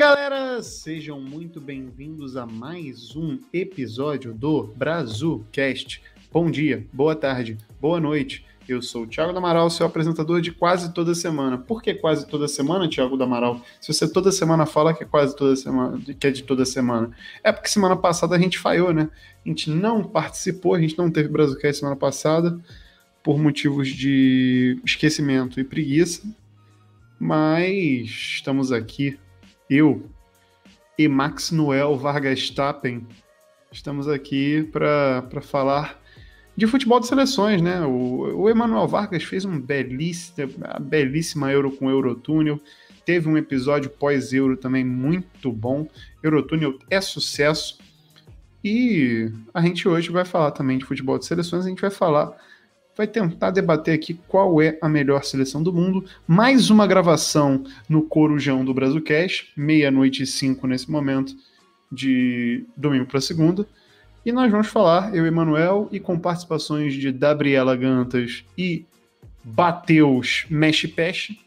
galera! Sejam muito bem-vindos a mais um episódio do Brazucast. Bom dia, boa tarde, boa noite. Eu sou o Thiago Damaral, seu apresentador de quase toda semana. Por que quase toda semana, Thiago Damaral? Se você toda semana fala que é quase toda semana, que é de toda semana. É porque semana passada a gente falhou, né? A gente não participou, a gente não teve Brazucast semana passada por motivos de esquecimento e preguiça. Mas estamos aqui eu e Max Noel Vargas Tappen estamos aqui para falar de futebol de seleções, né? O, o Emanuel Vargas fez um belíssima, belíssima Euro com Eurotúnel, teve um episódio pós-Euro também muito bom. Eurotúnel é sucesso. E a gente hoje vai falar também de futebol de seleções, a gente vai falar vai tentar debater aqui qual é a melhor seleção do mundo. Mais uma gravação no Corujão do Brazucast, meia-noite e cinco nesse momento, de domingo para segunda. E nós vamos falar, eu e Emanuel, e com participações de Gabriela Gantas e Bateus Mexe Peche,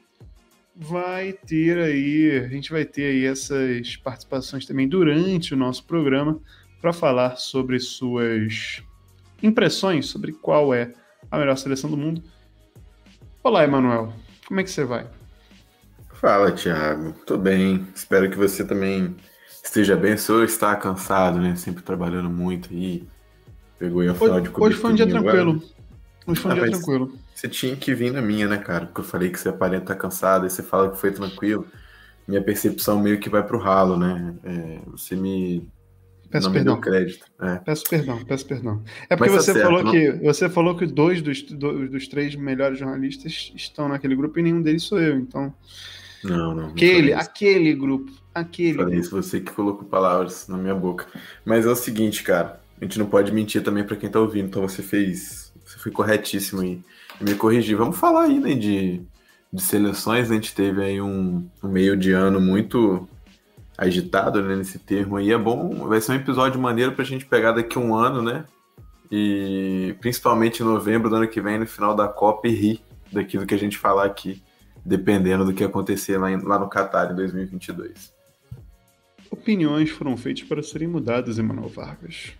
vai ter aí, a gente vai ter aí essas participações também durante o nosso programa para falar sobre suas impressões sobre qual é a melhor seleção do mundo. Olá, Emanuel. Como é que você vai? Fala, Thiago. Tô bem. Espero que você também esteja bem. O senhor está cansado, né? Sempre trabalhando muito aí. Pegou aí a final hoje, de Hoje foi um dia tranquilo. Hoje foi um ah, dia tranquilo. Você tinha que vir na minha, né, cara? Porque eu falei que você aparenta estar cansado, e você fala que foi tranquilo. Minha percepção meio que vai pro ralo, né? É, você me Peço não perdão. crédito. É. Peço perdão, peço perdão. É porque tá você, certo, falou que, você falou que dois dos, dos três melhores jornalistas estão naquele grupo e nenhum deles sou eu, então. Não, não. Aquele, não aquele grupo. Aquele. Falei isso, você que colocou palavras na minha boca. Mas é o seguinte, cara. A gente não pode mentir também para quem tá ouvindo. Então você fez. Você foi corretíssimo em me corrigir. Vamos falar aí, né, de, de seleções. A gente teve aí um, um meio de ano muito agitado né, nesse termo aí. É bom, vai ser um episódio maneiro pra gente pegar daqui a um ano, né? E principalmente em novembro do ano que vem, no final da Copa, e rir daquilo que a gente falar aqui, dependendo do que acontecer lá, em, lá no Qatar em 2022. Opiniões foram feitas para serem mudadas, Emanuel Vargas.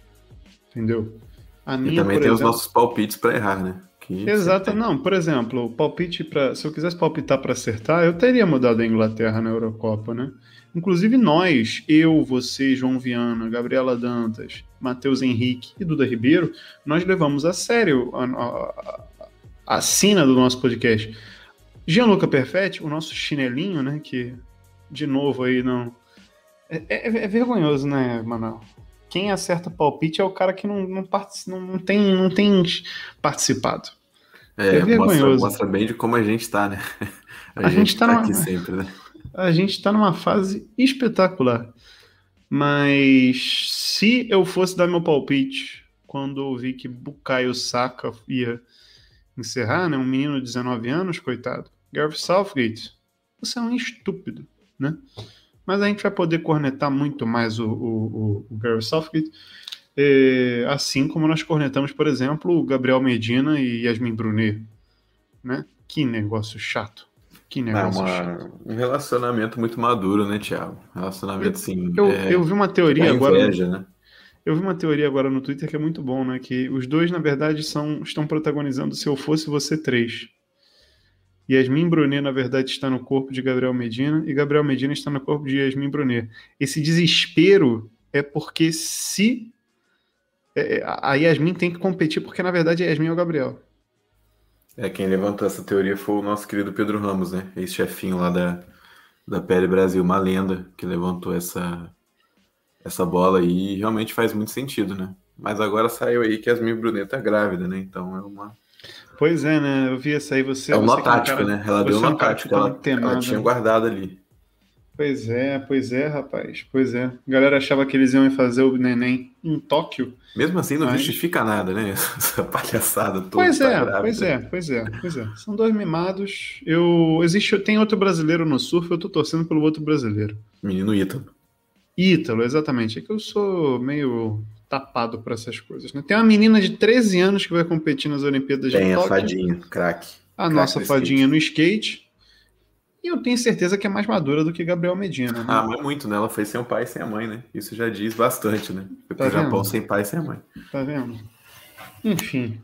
Entendeu? A minha, e também tem exemplo... os nossos palpites para errar, né? Exato, não. Por exemplo, palpite para. Se eu quisesse palpitar para acertar, eu teria mudado a Inglaterra na Eurocopa, né? Inclusive nós, eu, você, João Viana, Gabriela Dantas, Matheus Henrique e Duda Ribeiro, nós levamos a sério a, a, a, a sina do nosso podcast. Gianluca Perfetti, o nosso chinelinho, né? Que, de novo, aí não. É, é, é vergonhoso, né, Manuel? Quem acerta palpite é o cara que não, não, não, não, tem, não tem participado. É, é vergonhoso. Mostra, mostra, bem de como a gente tá, né? A, a gente, gente tá, tá numa... aqui sempre, né? a gente está numa fase espetacular. Mas se eu fosse dar meu palpite quando eu vi que Bukayo Saka ia encerrar, né? Um menino de 19 anos, coitado. Gareth Southgate, você é um estúpido, né? Mas a gente vai poder cornetar muito mais o, o, o Gareth Southgate, é, assim como nós cornetamos, por exemplo, o Gabriel Medina e Yasmin Brunet, né? Que negócio chato. Que é negócio é uma, um relacionamento muito maduro, né, Thiago? Relacionamento, sim. Eu, é, eu vi uma teoria agora. Inveja, né? Eu vi uma teoria agora no Twitter que é muito bom, né? Que os dois, na verdade, são, estão protagonizando Se Eu Fosse Você três. Yasmin Brunet, na verdade, está no corpo de Gabriel Medina e Gabriel Medina está no corpo de Yasmin Brunet. Esse desespero é porque se. É, a Yasmin tem que competir, porque na verdade a Yasmin é o Gabriel. É, quem levantou essa teoria foi o nosso querido Pedro Ramos, né? Esse chefinho lá da, da Pele Brasil, uma lenda que levantou essa, essa bola e realmente faz muito sentido, né? Mas agora saiu aí que Yasmin Brunet tá grávida, né? Então é uma. Pois é, né? Eu vi essa aí, você. É um nó tático, cara, né? Ela deu um nó tático, ela, ela tinha guardado ali. Pois é, pois é, rapaz. Pois é. A galera achava que eles iam fazer o neném em Tóquio. Mesmo assim, não mas... justifica nada, né? Essa palhaçada toda. Pois é, tá pois é, pois é, pois é. São dois mimados. Eu existe, tem outro brasileiro no surf, eu tô torcendo pelo outro brasileiro. Menino Ítalo. Ítalo, exatamente. É que eu sou meio tapado para essas coisas, né? Tem uma menina de 13 anos que vai competir nas Olimpíadas tem de Tóquio. Tem a fadinha, craque. A crack nossa fadinha skate. no skate E eu tenho certeza que é mais madura do que Gabriel Medina. Né? Ah, mas muito, né? Ela foi sem o pai e sem a mãe, né? Isso já diz bastante, né? Foi pro tá Japão sem pai e sem a mãe. Tá vendo? Enfim.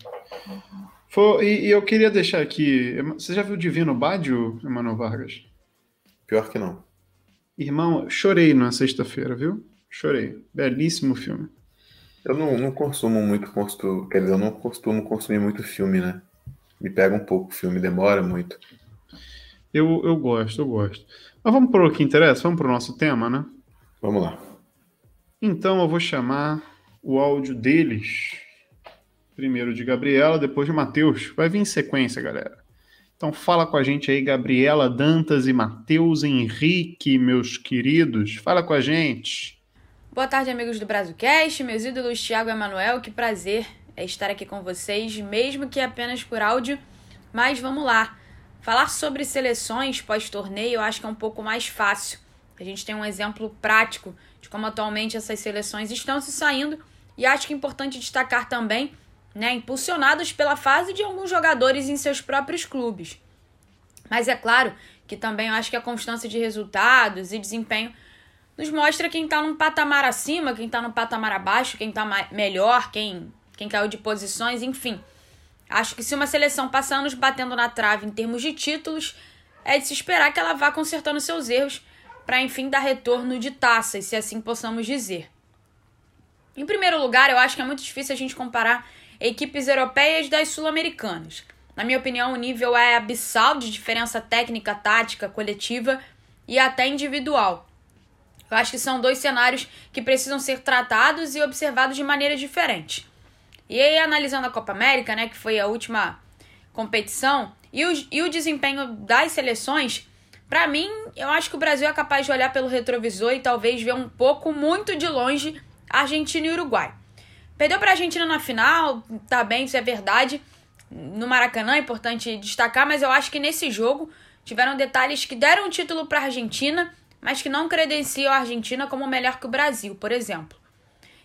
Foi, e, e, eu queria deixar aqui. Você já viu Divino Bádio, Emanuel Vargas? Pior que não. Irmão, chorei na sexta-feira, viu? Chorei. Belíssimo filme. Eu não, não consumo muito, costumo, quer dizer, eu não costumo consumir muito filme, né? Me pega um pouco o filme, demora muito. Eu, eu gosto, eu gosto. Mas vamos para o que interessa? Vamos para o nosso tema, né? Vamos lá. Então eu vou chamar o áudio deles. Primeiro de Gabriela, depois de Matheus. Vai vir em sequência, galera. Então fala com a gente aí, Gabriela, Dantas e Matheus Henrique, meus queridos. Fala com a gente. Boa tarde, amigos do Brasilcast, meus ídolos Thiago e Emanuel. Que prazer é estar aqui com vocês, mesmo que apenas por áudio. Mas vamos lá. Falar sobre seleções pós-torneio eu acho que é um pouco mais fácil. A gente tem um exemplo prático de como atualmente essas seleções estão se saindo e acho que é importante destacar também, né, impulsionados pela fase de alguns jogadores em seus próprios clubes. Mas é claro que também eu acho que a constância de resultados e desempenho nos mostra quem está num patamar acima, quem está num patamar abaixo, quem está melhor, quem, quem caiu de posições, enfim. Acho que se uma seleção passa anos batendo na trave em termos de títulos, é de se esperar que ela vá consertando seus erros para enfim dar retorno de taças, se assim possamos dizer. Em primeiro lugar, eu acho que é muito difícil a gente comparar equipes europeias das sul-americanas. Na minha opinião, o nível é abissal de diferença técnica, tática, coletiva e até individual. Eu acho que são dois cenários que precisam ser tratados e observados de maneira diferente. E aí, analisando a Copa América, né, que foi a última competição, e o, e o desempenho das seleções, para mim, eu acho que o Brasil é capaz de olhar pelo retrovisor e talvez ver um pouco, muito de longe, Argentina e Uruguai. Perdeu para a Argentina na final, tá bem, isso é verdade. No Maracanã é importante destacar, mas eu acho que nesse jogo tiveram detalhes que deram o título para a Argentina, mas que não credenciam a Argentina como melhor que o Brasil, por exemplo.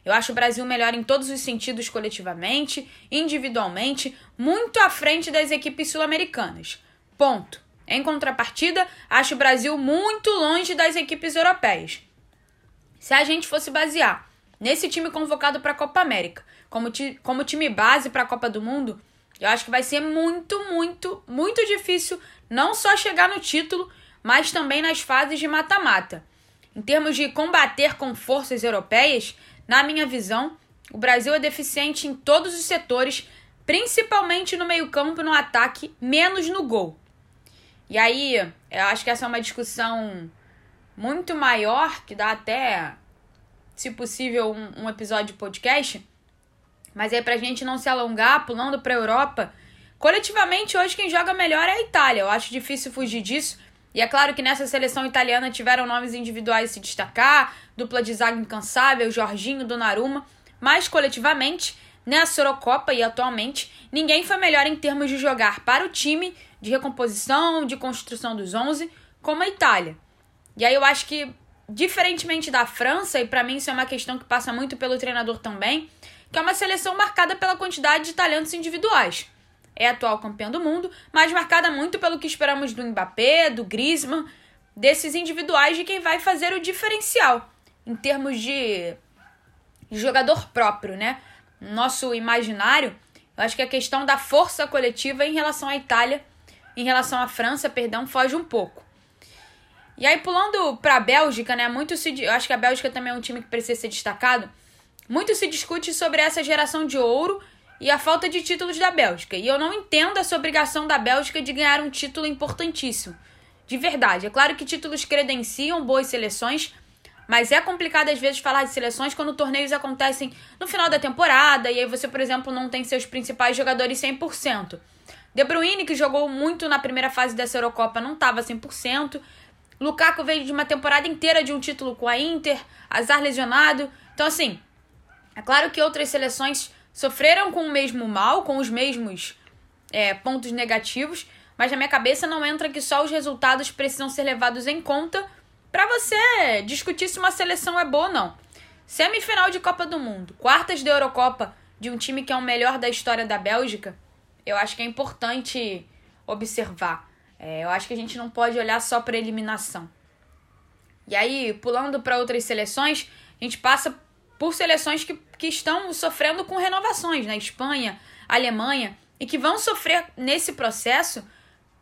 Eu acho o Brasil melhor em todos os sentidos coletivamente, individualmente, muito à frente das equipes sul-americanas. Ponto. Em contrapartida, acho o Brasil muito longe das equipes europeias. Se a gente fosse basear nesse time convocado para a Copa América como, ti como time base para a Copa do Mundo, eu acho que vai ser muito, muito, muito difícil não só chegar no título, mas também nas fases de mata-mata. Em termos de combater com forças europeias, na minha visão, o Brasil é deficiente em todos os setores, principalmente no meio-campo, no ataque, menos no gol. E aí, eu acho que essa é uma discussão muito maior, que dá até, se possível, um, um episódio de podcast. Mas aí, pra gente não se alongar, pulando pra Europa, coletivamente hoje quem joga melhor é a Itália. Eu acho difícil fugir disso. E é claro que nessa seleção italiana tiveram nomes individuais se destacar, dupla de zaga incansável, Jorginho, Donnarumma, mas coletivamente, nessa Eurocopa e atualmente, ninguém foi melhor em termos de jogar para o time, de recomposição, de construção dos 11, como a Itália. E aí eu acho que, diferentemente da França, e para mim isso é uma questão que passa muito pelo treinador também, que é uma seleção marcada pela quantidade de talentos individuais é atual campeão do mundo, mas marcada muito pelo que esperamos do Mbappé, do Griezmann, desses individuais de quem vai fazer o diferencial em termos de jogador próprio, né? Nosso imaginário, eu acho que a questão da força coletiva em relação à Itália, em relação à França, perdão, foge um pouco. E aí pulando para a Bélgica, né? Muito se, eu acho que a Bélgica também é um time que precisa ser destacado. Muito se discute sobre essa geração de ouro e a falta de títulos da Bélgica. E eu não entendo essa obrigação da Bélgica de ganhar um título importantíssimo. De verdade. É claro que títulos credenciam boas seleções, mas é complicado às vezes falar de seleções quando torneios acontecem no final da temporada e aí você, por exemplo, não tem seus principais jogadores 100%. De Bruyne, que jogou muito na primeira fase dessa Eurocopa, não estava 100%. Lukaku veio de uma temporada inteira de um título com a Inter, azar lesionado. Então, assim, é claro que outras seleções sofreram com o mesmo mal, com os mesmos é, pontos negativos, mas na minha cabeça não entra que só os resultados precisam ser levados em conta para você discutir se uma seleção é boa ou não. Semifinal de Copa do Mundo, quartas de Eurocopa de um time que é o melhor da história da Bélgica, eu acho que é importante observar. É, eu acho que a gente não pode olhar só para eliminação. E aí, pulando para outras seleções, a gente passa por seleções que, que estão sofrendo com renovações, né? Espanha, Alemanha, e que vão sofrer nesse processo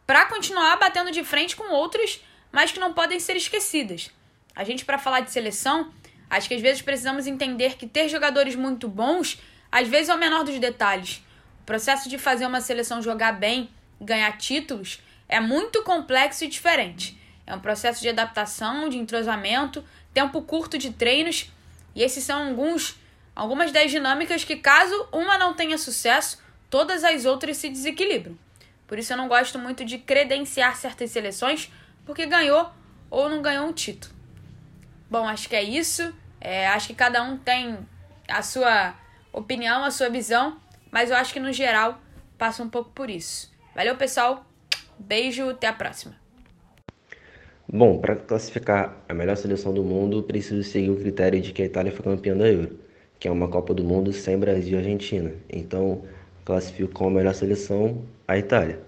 para continuar batendo de frente com outros, mas que não podem ser esquecidas. A gente, para falar de seleção, acho que às vezes precisamos entender que ter jogadores muito bons, às vezes é o menor dos detalhes. O processo de fazer uma seleção jogar bem, ganhar títulos, é muito complexo e diferente. É um processo de adaptação, de entrosamento, tempo curto de treinos, e esses são alguns algumas das dinâmicas que caso uma não tenha sucesso, todas as outras se desequilibram. Por isso eu não gosto muito de credenciar certas seleções porque ganhou ou não ganhou um título. Bom, acho que é isso. É, acho que cada um tem a sua opinião, a sua visão, mas eu acho que no geral passa um pouco por isso. Valeu, pessoal. Beijo, até a próxima. Bom, para classificar a melhor seleção do mundo, preciso seguir o critério de que a Itália foi campeã da Euro, que é uma Copa do Mundo sem Brasil e Argentina. Então, classifico como a melhor seleção a Itália.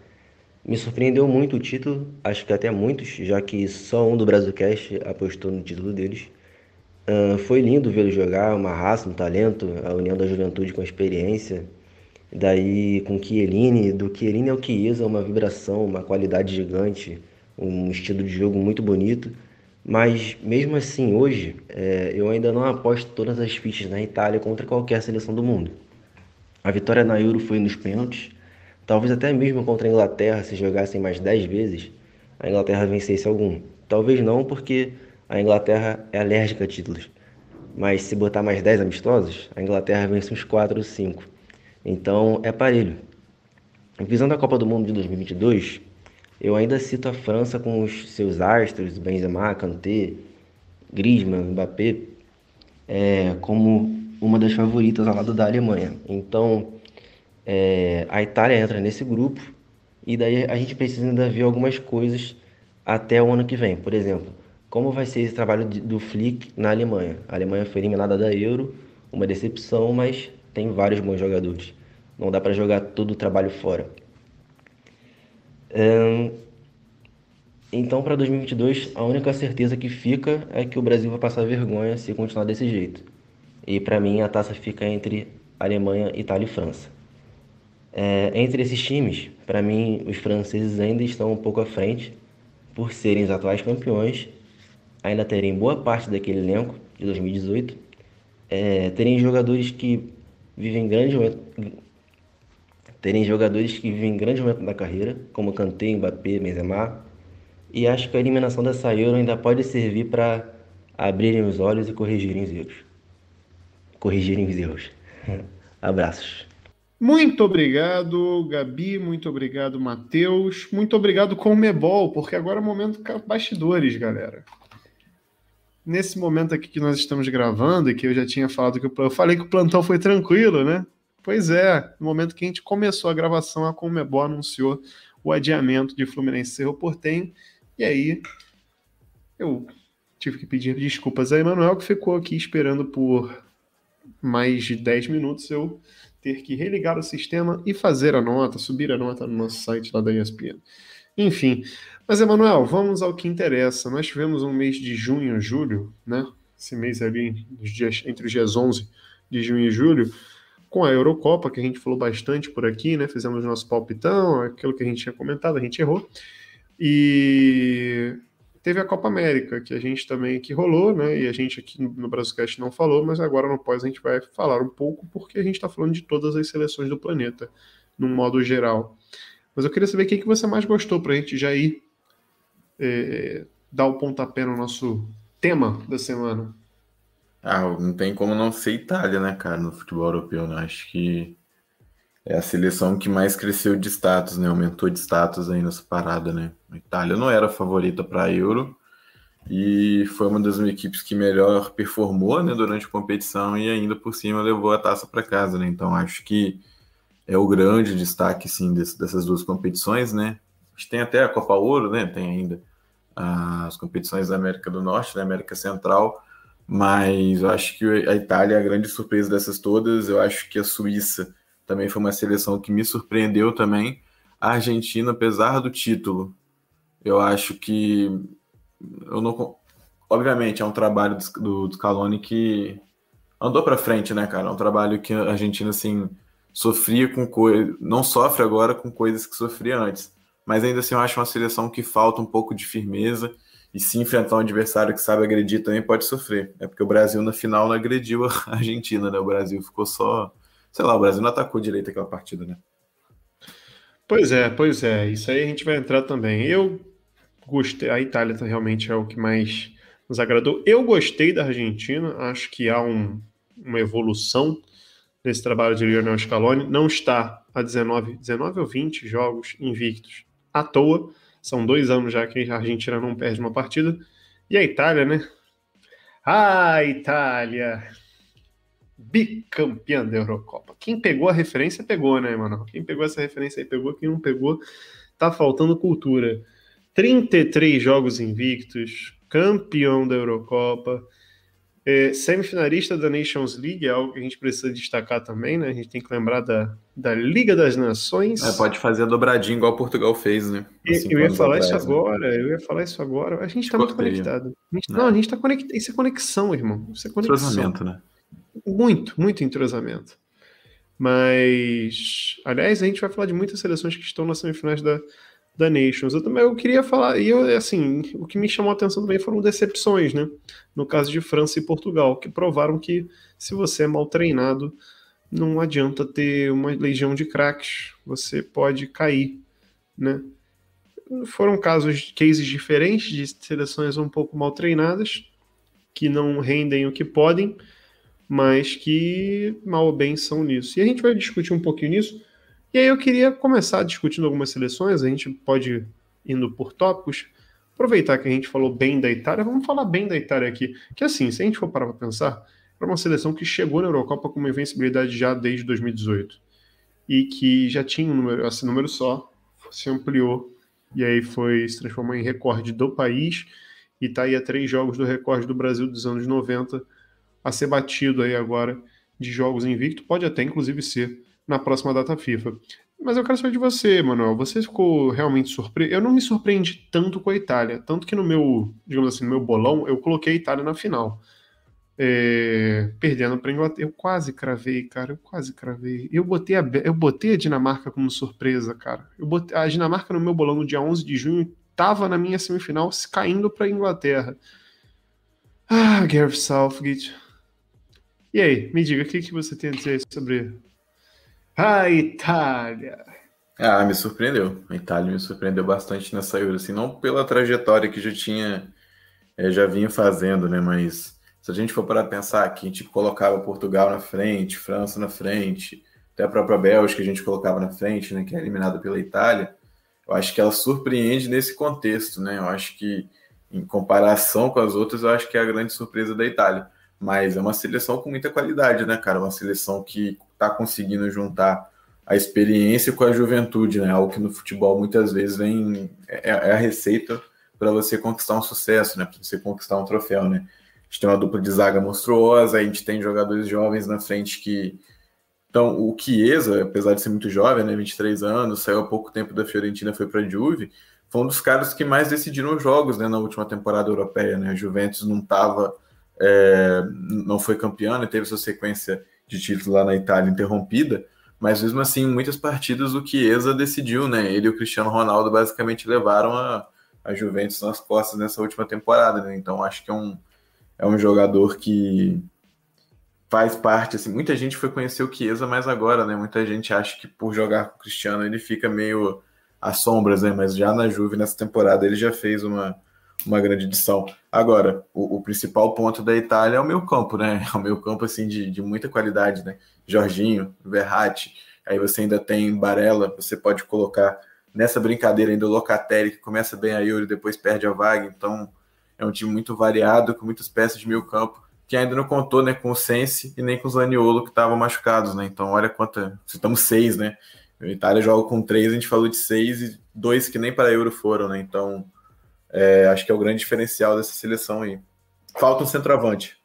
Me surpreendeu muito o título, acho que até muitos, já que só um do Brasilcast apostou no título deles. Uh, foi lindo vê-lo jogar, uma raça, um talento, a união da juventude com a experiência. Daí com Chiellini, do Chiellini ao Chiesa, uma vibração, uma qualidade gigante, um estilo de jogo muito bonito. Mas mesmo assim, hoje, é, eu ainda não aposto todas as fichas na Itália contra qualquer seleção do mundo. A vitória na Euro foi nos pênaltis, talvez até mesmo contra a Inglaterra, se jogassem mais 10 vezes, a Inglaterra vencesse algum. Talvez não, porque a Inglaterra é alérgica a títulos. Mas se botar mais 10 amistosos, a Inglaterra vence uns 4 ou 5. Então é parelho. Visando a Copa do Mundo de 2022, eu ainda cito a França com os seus astros, Benzema, Kanté, Griezmann, Mbappé, é, como uma das favoritas ao lado da Alemanha. Então, é, a Itália entra nesse grupo e daí a gente precisa ainda ver algumas coisas até o ano que vem. Por exemplo, como vai ser esse trabalho do Flick na Alemanha? A Alemanha foi eliminada da Euro, uma decepção, mas tem vários bons jogadores. Não dá para jogar todo o trabalho fora. Então, para 2022, a única certeza que fica é que o Brasil vai passar vergonha se continuar desse jeito. E para mim, a taça fica entre Alemanha, Itália e França. É, entre esses times, para mim, os franceses ainda estão um pouco à frente, por serem os atuais campeões, ainda terem boa parte daquele elenco de 2018, é, terem jogadores que vivem grande terem jogadores que vivem grande momento da carreira, como Kanté, Mbappé, Benzema, e acho que a eliminação dessa Euro ainda pode servir para abrirem os olhos e corrigirem os erros. Corrigirem os erros. Abraços. Muito obrigado, Gabi. Muito obrigado, Matheus. Muito obrigado, Comebol, porque agora é o momento bastidores, galera nesse momento aqui que nós estamos gravando, e que eu já tinha falado que eu falei que o plantão foi tranquilo, né? Pois é, no momento que a gente começou a gravação, a Comebol anunciou o adiamento de Fluminense Cerro Portenho, e aí eu tive que pedir desculpas a Emanuel, que ficou aqui esperando por mais de 10 minutos eu ter que religar o sistema e fazer a nota, subir a nota no nosso site lá da ESPN. Enfim, mas, Emanuel, vamos ao que interessa. Nós tivemos um mês de junho, julho, né? Esse mês ali, entre os dias 11 de junho e julho, com a Eurocopa, que a gente falou bastante por aqui, né? Fizemos nosso palpitão, aquilo que a gente tinha comentado, a gente errou. E teve a Copa América, que a gente também que rolou, né? E a gente aqui no Brasilcast não falou, mas agora no pós a gente vai falar um pouco, porque a gente está falando de todas as seleções do planeta, num modo geral. Mas eu queria saber o que, que você mais gostou para a gente já ir é, dar o pontapé no nosso tema da semana? Ah, não tem como não ser Itália, né, cara, no futebol europeu, né? Acho que é a seleção que mais cresceu de status, né? Aumentou de status aí nessa parada, né? A Itália não era a favorita para Euro e foi uma das equipes que melhor performou, né, durante a competição e ainda por cima levou a taça para casa, né? Então acho que é o grande destaque, sim, dessas duas competições, né? A gente tem até a Copa Ouro, né? Tem ainda as competições da América do Norte, da América Central, mas eu acho que a Itália é a grande surpresa dessas todas. Eu acho que a Suíça também foi uma seleção que me surpreendeu também. A Argentina, apesar do título, Eu acho que eu não obviamente é um trabalho do, Scaloni que andou para frente, né, cara? É um trabalho que a Argentina assim sofria com coisas, não sofre agora com coisas que sofria antes, mas ainda assim eu acho uma seleção que falta um pouco de firmeza e se enfrentar um adversário que sabe agredir também pode sofrer. É porque o Brasil na final não agrediu a Argentina, né? O Brasil ficou só, sei lá, o Brasil não atacou direito aquela partida, né? Pois é, pois é. Isso aí a gente vai entrar também. Eu gostei, a Itália tá, realmente é o que mais nos agradou. Eu gostei da Argentina, acho que há um, uma evolução nesse trabalho de Lionel Scaloni. Não está a 19, 19 ou 20 jogos invictos à toa. São dois anos já que a Argentina não perde uma partida. E a Itália, né? Ah, Itália! Bicampeã da Eurocopa. Quem pegou a referência, pegou, né, mano? Quem pegou essa referência aí, pegou. Quem não pegou, tá faltando cultura. 33 jogos invictos, campeão da Eurocopa, é, semifinalista da Nations League, é algo que a gente precisa destacar também, né? A gente tem que lembrar da, da Liga das Nações. É, pode fazer a dobradinha igual Portugal fez, né? Assim, eu ia falar isso atrás, né? agora, né? eu ia falar isso agora. A gente está muito conectado. A gente, não, a gente está conectado. Isso é conexão, irmão. Isso é conexão. Entrosamento, né? Muito, muito entrosamento. Mas, aliás, a gente vai falar de muitas seleções que estão nas semifinais da, da Nations. Eu também eu queria falar, e eu, assim, o que me chamou a atenção também foram decepções, né? No caso de França e Portugal, que provaram que se você é mal treinado, não adianta ter uma legião de craques, você pode cair, né? Foram casos, cases diferentes de seleções um pouco mal treinadas, que não rendem o que podem, mas que mal ou bem são nisso. E a gente vai discutir um pouquinho nisso, e aí eu queria começar discutindo algumas seleções, a gente pode indo por tópicos, aproveitar que a gente falou bem da Itália, vamos falar bem da Itália aqui. Que assim, se a gente for parar para pensar, é uma seleção que chegou na Eurocopa com uma invencibilidade já desde 2018 e que já tinha um número, esse número só, se ampliou. E aí foi se transformou em recorde do país. E está aí a três jogos do recorde do Brasil dos anos 90 a ser batido aí agora de jogos invicto, pode até inclusive ser na próxima data FIFA. Mas eu quero saber de você, Manuel. Você ficou realmente surpreso? Eu não me surpreendi tanto com a Itália. Tanto que no meu, digamos assim, no meu bolão, eu coloquei a Itália na final. É, perdendo para Inglaterra. Eu quase cravei, cara. Eu quase cravei. Eu botei a, eu botei a Dinamarca como surpresa, cara. Eu botei, a Dinamarca no meu bolão no dia 11 de junho estava na minha semifinal caindo para Inglaterra. Ah, Gareth Southgate. E aí, me diga, o que, que você tem a dizer sobre a Itália. Ah, me surpreendeu. A Itália me surpreendeu bastante nessa Euro, assim, não pela trajetória que já tinha, é, já vinha fazendo, né? Mas se a gente for para pensar que a gente colocava Portugal na frente, França na frente, até a própria Bélgica a gente colocava na frente, né? Que é eliminada pela Itália, eu acho que ela surpreende nesse contexto, né? Eu acho que em comparação com as outras, eu acho que é a grande surpresa da Itália. Mas é uma seleção com muita qualidade, né, cara? Uma seleção que está conseguindo juntar a experiência com a juventude, né? Algo que no futebol muitas vezes vem é, é a receita para você conquistar um sucesso, né? Para você conquistar um troféu, né? A gente tem uma dupla de zaga monstruosa, a gente tem jogadores jovens na frente que então, o Chiesa, apesar de ser muito jovem, né, 23 anos, saiu há pouco tempo da Fiorentina, foi para a Juve, foi um dos caras que mais decidiram os jogos, né, na última temporada europeia, né? A Juventus não estava é, não foi campeão, né, teve sua sequência de título lá na Itália interrompida, mas mesmo assim, muitas partidas o Chiesa decidiu, né? Ele e o Cristiano Ronaldo basicamente levaram a, a Juventus nas costas nessa última temporada, né? Então acho que é um, é um jogador que faz parte, assim, muita gente foi conhecer o Chiesa mais agora, né? Muita gente acha que por jogar com o Cristiano ele fica meio às sombras, né? Mas já na Juve, nessa temporada, ele já fez uma, uma grande edição. Agora, o, o, principal ponto da Itália é o meu campo, né? É o meu campo assim de, de muita qualidade, né? Jorginho, Verratti, aí você ainda tem Barella, você pode colocar nessa brincadeira ainda o Locatelli, que começa bem a Euro e depois perde a vaga, então é um time muito variado, com muitas peças de meio campo, que ainda não contou né, com o Sense e nem com o Zaniolo, que estavam machucados, né? Então, olha quanta. Estamos seis, né? A Itália joga com três, a gente falou de seis e dois que nem para a Euro foram, né? Então, é, acho que é o grande diferencial dessa seleção aí. Falta um centroavante.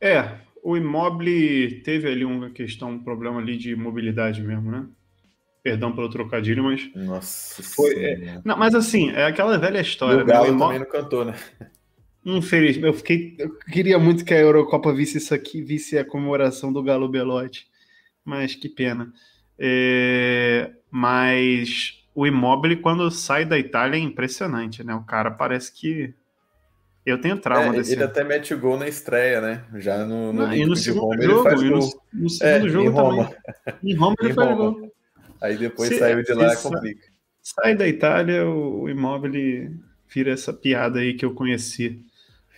É, o Immobile teve ali uma questão, um problema ali de mobilidade mesmo, né? Perdão pelo trocadilho, mas. Nossa. Foi, é, não, mas assim, é aquela velha história. o Galo também não cantou, né? Infeliz, eu fiquei. Eu queria muito que a Eurocopa visse isso aqui, visse a comemoração do Galo Belotti. Mas que pena. É, mas o Immobile, quando sai da Itália, é impressionante, né? O cara parece que. Eu tenho trauma é, desse. Ele até mete o gol na estreia, né? Já no, no, Não, e no segundo Roma, jogo, e no, no, segundo é, jogo em Roma. também. Em Roma ele faz gol. Aí depois se, saiu de lá, complica. Sai da Itália, o Immobile vira essa piada aí que eu conheci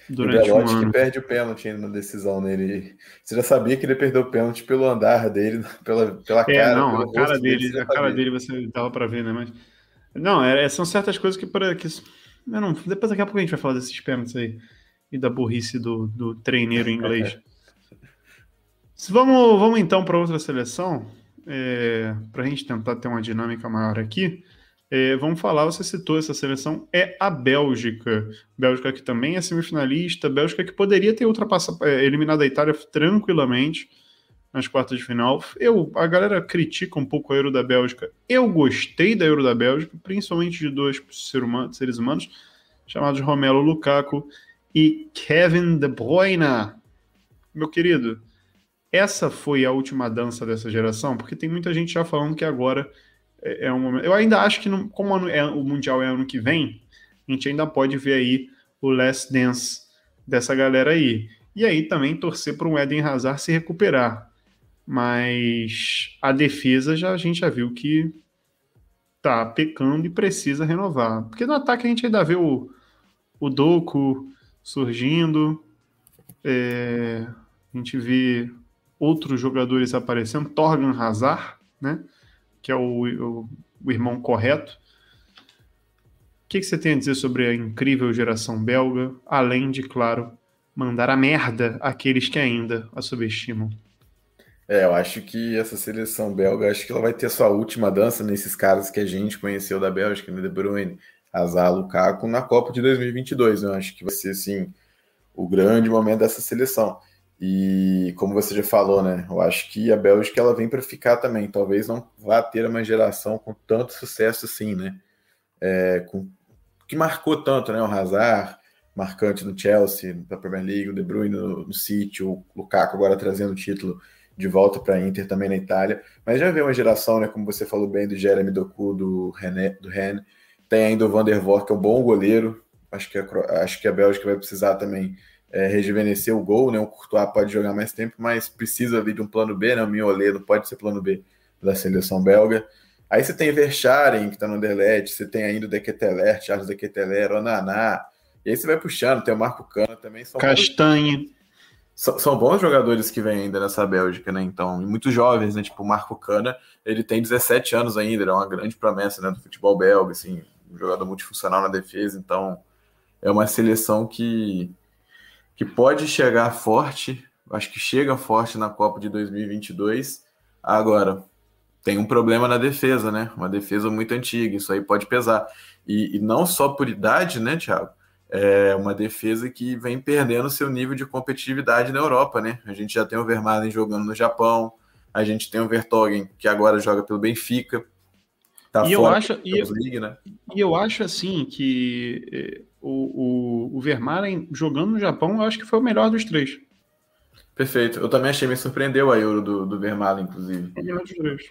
durante o um ano. que perde o pênalti na decisão nele. Você já sabia que ele perdeu o pênalti pelo andar dele, pela, pela é, cara. Não, a cara dele, dele a cara dele você dava para ver, né? Mas não, é, são certas coisas que para que não, depois daqui a pouco a gente vai falar desses pênaltis aí e da burrice do, do treineiro inglês. vamos, vamos então para outra seleção, é, para a gente tentar ter uma dinâmica maior aqui. É, vamos falar, você citou essa seleção, é a Bélgica. Bélgica que também é semifinalista, Bélgica que poderia ter ultrapassado, é, eliminado a Itália tranquilamente nas quartas de final. Eu, a galera critica um pouco a Euro da Bélgica. Eu gostei da Euro da Bélgica, principalmente de dois ser humano, seres humanos, chamados Romelo Lukaku e Kevin De Bruyne. Meu querido, essa foi a última dança dessa geração, porque tem muita gente já falando que agora é, é um momento. Eu ainda acho que, não, como é, o Mundial é ano que vem, a gente ainda pode ver aí o Last Dance dessa galera aí. E aí também torcer para um Eden Hazard se recuperar. Mas a defesa já a gente já viu que tá pecando e precisa renovar. Porque no ataque a gente ainda vê o, o Doku surgindo, é, a gente vê outros jogadores aparecendo, Torgan Hazard, né? Que é o, o, o irmão correto. O que, que, você tem a dizer sobre a incrível geração belga, além de, claro, mandar a merda àqueles que ainda a subestimam? É, eu acho que essa seleção belga, acho que ela vai ter sua última dança nesses caras que a gente conheceu da Bélgica, né? De Bruyne, Hazard, Lukaku, na Copa de 2022. Eu acho que vai ser, assim, o grande momento dessa seleção. E como você já falou, né? Eu acho que a Bélgica ela vem para ficar também. Talvez não vá ter uma geração com tanto sucesso assim, né? É, com, que marcou tanto, né? O Hazard, marcante no Chelsea, da Premier League, o De Bruyne no, no City, o Lukaku agora trazendo o título de volta para a Inter também na Itália. Mas já veio uma geração, né? Como você falou bem, do Jeremy Doku, do René, do Ren. Tem ainda o Van der Voort, que é um bom goleiro. Acho que a, acho que a Bélgica vai precisar também é, rejuvenescer o gol, né? O Courtois pode jogar mais tempo, mas precisa ali de um plano B, né? O Miolet não pode ser plano B da seleção belga. Aí você tem Verscharen, que está no Anderlecht, você tem ainda o Dequeteler, Charles Dequeteler, o Naná, e aí você vai puxando, tem o Marco Cana também. São Castanha. Bons, são, são, bons jogadores que vêm ainda nessa Bélgica, né? Então, e muito jovens, né? Tipo, o Marco Cana, ele tem 17 anos ainda, ele é uma grande promessa né, do futebol belga, assim, um jogador multifuncional na defesa, então é uma seleção que que pode chegar forte, acho que chega forte na Copa de 2022. Agora, tem um problema na defesa, né? Uma defesa muito antiga, isso aí pode pesar. E, e não só por idade, né, Thiago? É uma defesa que vem perdendo seu nível de competitividade na Europa, né? A gente já tem o Vermaelen jogando no Japão, a gente tem o Vertogen, que agora joga pelo Benfica. Tá e eu acho, e, League, né? e eu acho assim que eh, o, o, o Vermaelen jogando no Japão, eu acho que foi o melhor dos três. Perfeito. Eu também achei, me surpreendeu a Euro do, do Vermaelen, inclusive. O melhor dos três.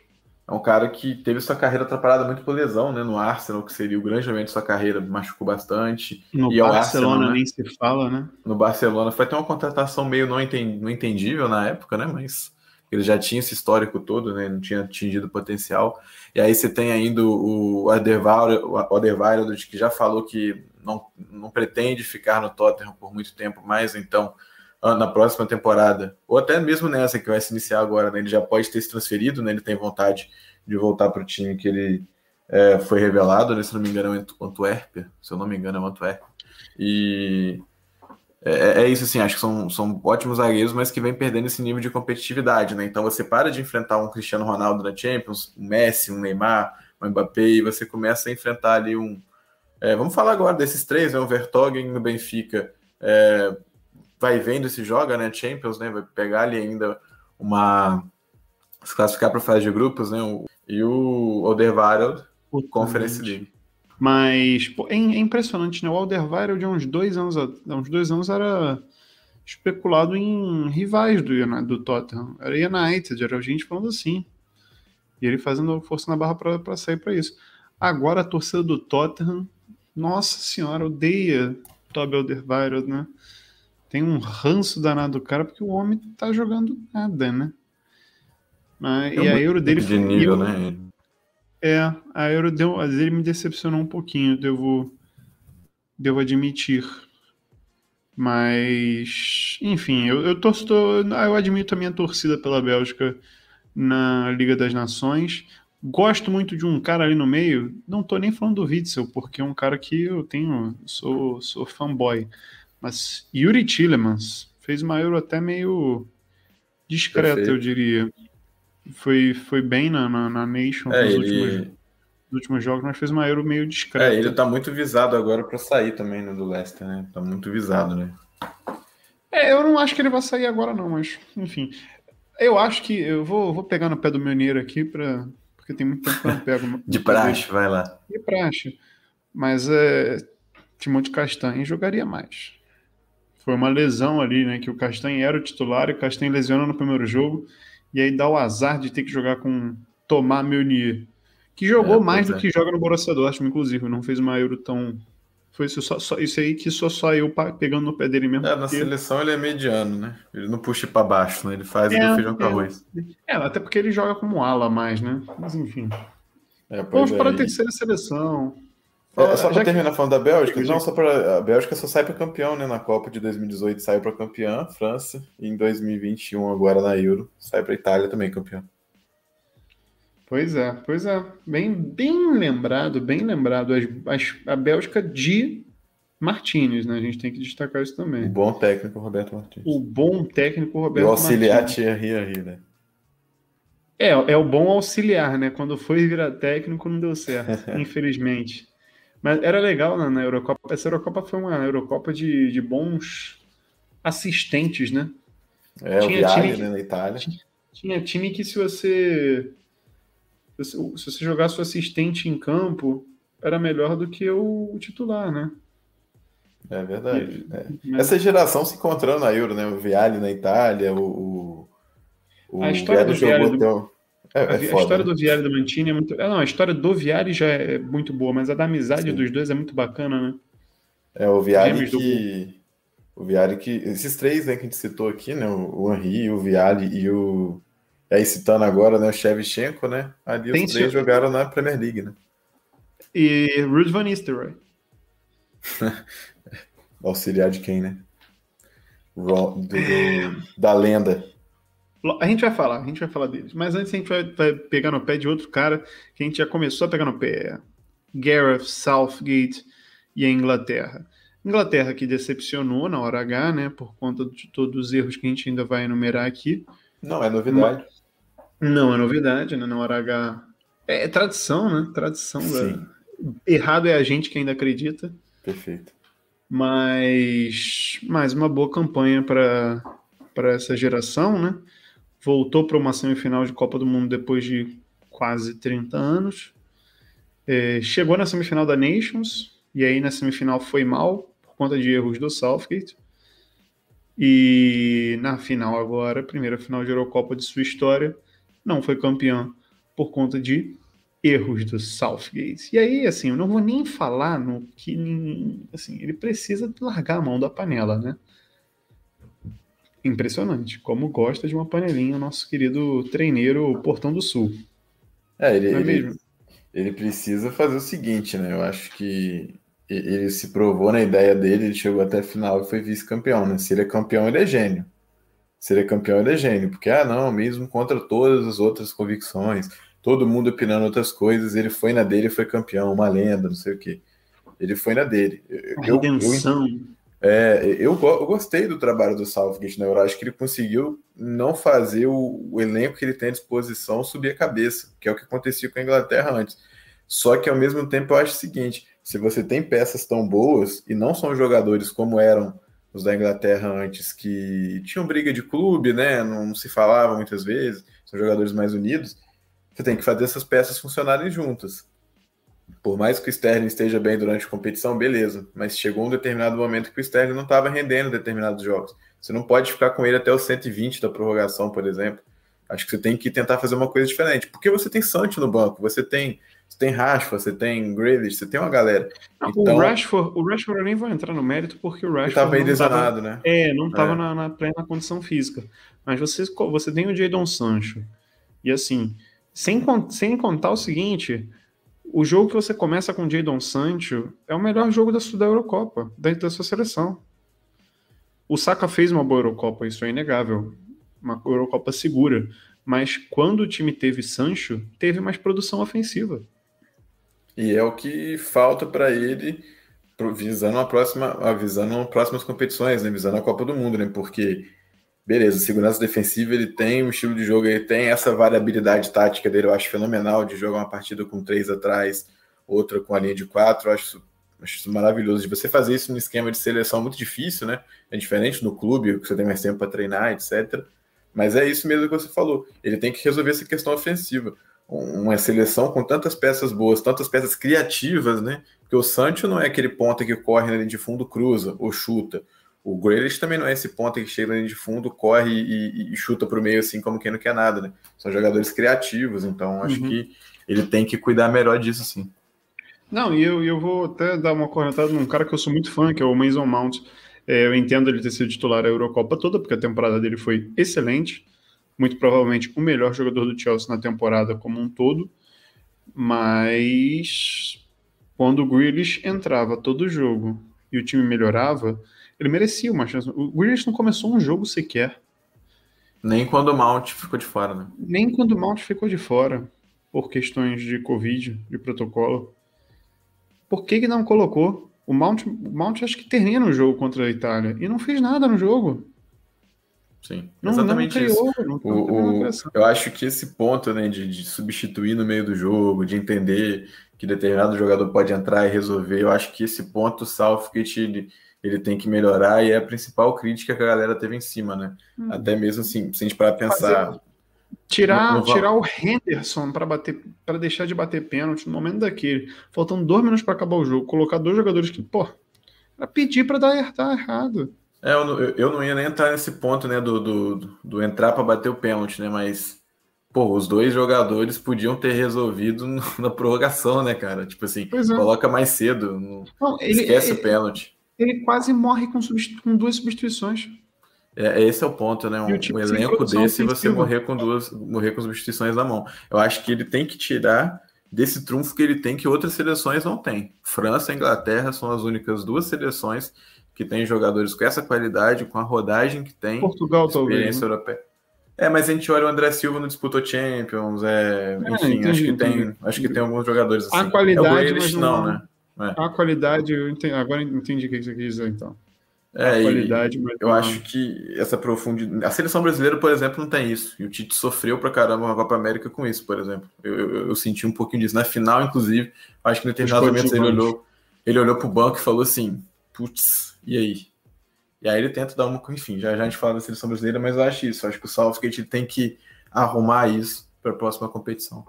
É um cara que teve sua carreira atrapalhada muito por lesão, né? No Arsenal, que seria o grande momento de sua carreira, machucou bastante. No e Barcelona Arsenal, né? nem se fala, né? No Barcelona foi até uma contratação meio não, não entendível na época, né? Mas ele já tinha esse histórico todo, né? Não tinha atingido o potencial. E aí você tem ainda o Alderweireld, que já falou que não, não pretende ficar no Tottenham por muito tempo mais, então na próxima temporada, ou até mesmo nessa que vai se iniciar agora, né, ele já pode ter se transferido, né, ele tem vontade de voltar para o time que ele é, foi revelado, né, se não me engano é o Antuérpia, se eu não me engano é o Antuérpia, e é, é, isso assim, acho que são, são ótimos zagueiros, mas que vem perdendo esse nível de competitividade, né, então você para de enfrentar um Cristiano Ronaldo na Champions, um Messi, um Neymar, um Mbappé, e você começa a enfrentar ali um, é, vamos falar agora desses três, né? O Vertogen no Benfica é, vai vendo se joga, né? Champions, né? Vai pegar ali ainda uma. se classificar para a fase de grupos, né? E o Alderweireld, Conference League. Mas pô, é, é, impressionante, né? O Alderweireld de uns dois anos, há uns dois anos era especulado em rivais do, do Tottenham. Era United, era gente falando assim. E ele fazendo força na barra para sair para isso. Agora a torcida do Tottenham, nossa senhora, odeia Toby Alderweireld, né? Tem um ranço danado do cara porque o homem tá jogando nada, né? Mas, e a Euro dele de nível, né? É, a Euro deu, ele me decepcionou um pouquinho, devo, devo admitir. Mas, enfim, eu, eu torço, eu admito a minha torcida pela Bélgica na Liga das Nações. Gosto muito de um cara ali no meio. Não tô nem falando do Witzel, porque é um cara que eu tenho, sou, sou fanboy. Mas Yuri Tillemans fez uma Euro até meio discreta, Perfeito. eu diria. Foi, foi bem na, na, na Nation é, nos, ele... últimos, nos últimos jogos, mas fez uma Euro meio discreta. É, ele tá muito visado agora para sair também no né, do Leicester, né? Tá muito visado, né? É, eu não acho que ele vai sair agora, não, mas enfim. Eu acho que eu vou, vou pegar no pé do Mineiro aqui, pra, porque tem muito tempo que eu não pego. de praxe, vai lá. De praxe. Mas é, Timão de Castanho jogaria mais. Foi uma lesão ali, né? Que o Castanho era o titular e o Castanho lesiona no primeiro jogo. E aí dá o azar de ter que jogar com Tomás Meunier, que jogou é, mais do é. que joga no Borussia Dortmund, inclusive. Não fez uma Euro tão. Foi isso, só, só, isso aí que só, só eu pegando no pé dele mesmo. É, na seleção ele é mediano, né? Ele não puxa para baixo, né? Ele faz é, o feijão com arroz. É, até porque ele joga como ala mais, né? Mas enfim. É, Vamos para a é, terceira seleção. É, só para terminar que... falando da Bélgica, não, só para a Bélgica só sai para campeão, né? Na Copa de 2018 saiu para campeã, França, e em 2021 agora na Euro sai para Itália também campeão. Pois é, pois é, bem, bem lembrado, bem lembrado as, as, a Bélgica de Martínez, né? A gente tem que destacar isso também. O bom técnico Roberto Martínez. O bom técnico Roberto Martínez. E o auxiliar Martínez. Thierry né? É, é o bom auxiliar, né? Quando foi virar técnico não deu certo, infelizmente. Mas era legal na, na Eurocopa. Essa Eurocopa foi uma Eurocopa de, de bons assistentes, né? É, tinha o time, né, na Itália. Tinha, tinha, time que se você se você jogasse o assistente em campo, era melhor do que o, o titular, né? É verdade. É. Mas... Essa geração se encontrando na Euro, né? O Viale na Itália, o, o, o a história do do... É, é a, foda, a, história né? do Viário e do Mantini é muito. É, não, a história do Viário já é muito boa, mas a da amizade Sim. dos dois é muito bacana, né? É, o Viário que. Do... O Viário que. Esses três né, que a gente citou aqui, né? O Henri, o Viário e o. E aí citando agora, né? O Shevchenko, né? Ali Tem os três seu... jogaram na Premier League, né? E Ruud Van Nistelrooy. Auxiliar de quem, né? Do, do, da lenda. A gente vai falar, a gente vai falar deles. Mas antes a gente vai, vai, pegar no pé de outro cara que a gente já começou a pegar no pé. Gareth Southgate e a Inglaterra. Inglaterra que decepcionou na hora H, né? Por conta de todos os erros que a gente ainda vai enumerar aqui. Não é novidade. Não é novidade, né? Na hora H. É, é tradição, né? Tradição. Da... Errado é a gente que ainda acredita. Perfeito. Mas mais uma boa campanha para essa geração, né? Voltou para uma semifinal de Copa do Mundo depois de quase 30 anos. É, chegou na semifinal da Nations, e aí na semifinal foi mal, por conta de erros do Southgate. E na final agora, primeira final de Eurocopa de sua história, não foi campeão por conta de erros do Southgate. E aí, assim, eu não vou nem falar no que, assim, ele precisa largar a mão da panela, né? Impressionante. Como gosta de uma panelinha, nosso querido treineiro Portão do Sul. É, ele, é ele, ele, precisa fazer o seguinte, né? Eu acho que ele se provou na ideia dele, ele chegou até a final e foi vice-campeão, né? Se ele é campeão, ele é gênio. Se ele é campeão, ele é gênio. Porque, ah, não, mesmo contra todas as outras convicções, todo mundo opinando outras coisas, ele foi na dele e foi campeão, uma lenda, não sei o quê. Ele foi na dele. Eu, redenção. Eu, é, eu, eu, gostei do trabalho do Southgate na Euro. Acho que ele conseguiu não fazer o, o, elenco que ele tem à disposição subir a cabeça, que é o que acontecia com a Inglaterra antes. Só que ao mesmo tempo eu acho o seguinte: se você tem peças tão boas e não são jogadores como eram os da Inglaterra antes, que tinham briga de clube, né? Não se falava muitas vezes, são jogadores mais unidos. você tem que fazer essas peças funcionarem juntas. Por mais que o Sterling esteja bem durante a competição, beleza. Mas chegou um determinado momento que o Sterling não estava rendendo determinados jogos. Você não pode ficar com ele até os 120 da prorrogação, por exemplo. Acho que você tem que tentar fazer uma coisa diferente. Porque você tem Sancho no banco, você tem você tem Rashford, você tem Grealish, você tem uma galera. então, o Rashford, o Rashford eu nem vou entrar no mérito porque o Rashford estava bem lesionado, né? É, não estava é. na, na, plena condição física. Mas você, você tem o Jadon Sancho. E assim, sem, sem contar o seguinte, o jogo que você começa com Jadon Sancho é o melhor jogo da, da Eurocopa, dentro da sua seleção. O Saka fez uma boa Eurocopa, isso é inegável. Uma Eurocopa segura. Mas quando o time teve Sancho, teve mais produção ofensiva. E é o que falta para ele visando a próxima, visando próximas competições, né? Visando a Copa do Mundo, né? Porque beleza, segurança defensiva, ele tem um estilo de jogo, ele tem essa variabilidade tática dele, eu acho fenomenal de jogar uma partida com três atrás, outra com a linha de quatro, eu acho acho isso maravilhoso. De você fazer isso no esquema de seleção muito difícil, né? É diferente no clube, que você tem mais tempo para treinar, etc. Mas é isso mesmo que você falou. Ele tem que resolver essa questão ofensiva uma seleção com tantas peças boas, tantas peças criativas, né? Porque o Sancho não é aquele ponta que corre na linha de fundo, cruza ou chuta. O Grealish também não é esse ponta que chega de fundo, corre e, e chuta para o meio assim como quem não quer nada, né? São jogadores criativos, então acho uhum. que ele tem que cuidar melhor disso, sim. Não, e eu, eu vou até dar uma cornetada num cara que eu sou muito fã, que é o Mason Mount. É, eu entendo ele ter sido titular a Eurocopa toda, porque a temporada dele foi excelente muito provavelmente o melhor jogador do Chelsea na temporada como um todo, mas quando o Grealish entrava todo jogo e o time melhorava, ele merecia uma chance. O Grealish não começou um jogo sequer. Nem quando o Mount ficou de fora, né? Nem quando o Mount ficou de fora, por questões de Covid, de protocolo. Por que, que não colocou? O Mount, o Mount acho que termina o jogo contra a Itália e não fez nada no jogo. Sim, não, exatamente não criou, isso. Não, o, o, eu acho que esse ponto né, de, de, substituir no meio do jogo, de entender que determinado jogador pode entrar e resolver, eu acho que esse ponto o Southgate ele, ele tem que melhorar e é a principal crítica que a galera teve em cima, né? Hum. Até mesmo assim, se a gente parar pensar. Fazer, tirar, no, no... tirar o Henderson para bater para deixar de bater pênalti no momento daquele, faltando dois minutos para acabar o jogo, colocar dois jogadores que, pô, para pedir para dar, dar errado. É, eu, eu não ia nem entrar nesse ponto, né, do, do, do entrar para bater o pênalti, né, mas, pô, os dois jogadores podiam ter resolvido na prorrogação, né, cara? Tipo assim, é. coloca mais cedo, não, não ele, esquece ele, o pênalti. Ele quase morre com, com duas substituições. É, esse é o ponto, né? Um, um elenco desse você morrer com duas, morrer com substituições na mão. Eu acho que ele tem que tirar desse trunfo que ele tem que outras seleções não têm. França e Inglaterra são as únicas duas seleções que tem jogadores com essa qualidade, com a rodagem que tem. Portugal, experiência talvez. Né? europeia. É, mas a gente olha o André Silva no disputou Champions, é, é enfim, entendi, acho que tem, entendi. acho que tem alguns jogadores assim. A qualidade, é mas não, né? É. A qualidade, eu entendi, agora entendi o que você quis dizer, então. É, a qualidade, mas eu não. acho que essa profundidade. A seleção brasileira, por exemplo, não tem isso. E o Tite sofreu pra caramba na Copa América com isso, por exemplo. Eu, eu, eu senti um pouquinho disso. Na final, inclusive, acho que no determinados momentos ele olhou, ele olhou pro banco e falou assim: putz, e aí? E aí ele tenta dar uma. Enfim, já, já a gente fala da seleção brasileira, mas eu acho isso. Eu acho que o Southgate tem que arrumar isso para a próxima competição.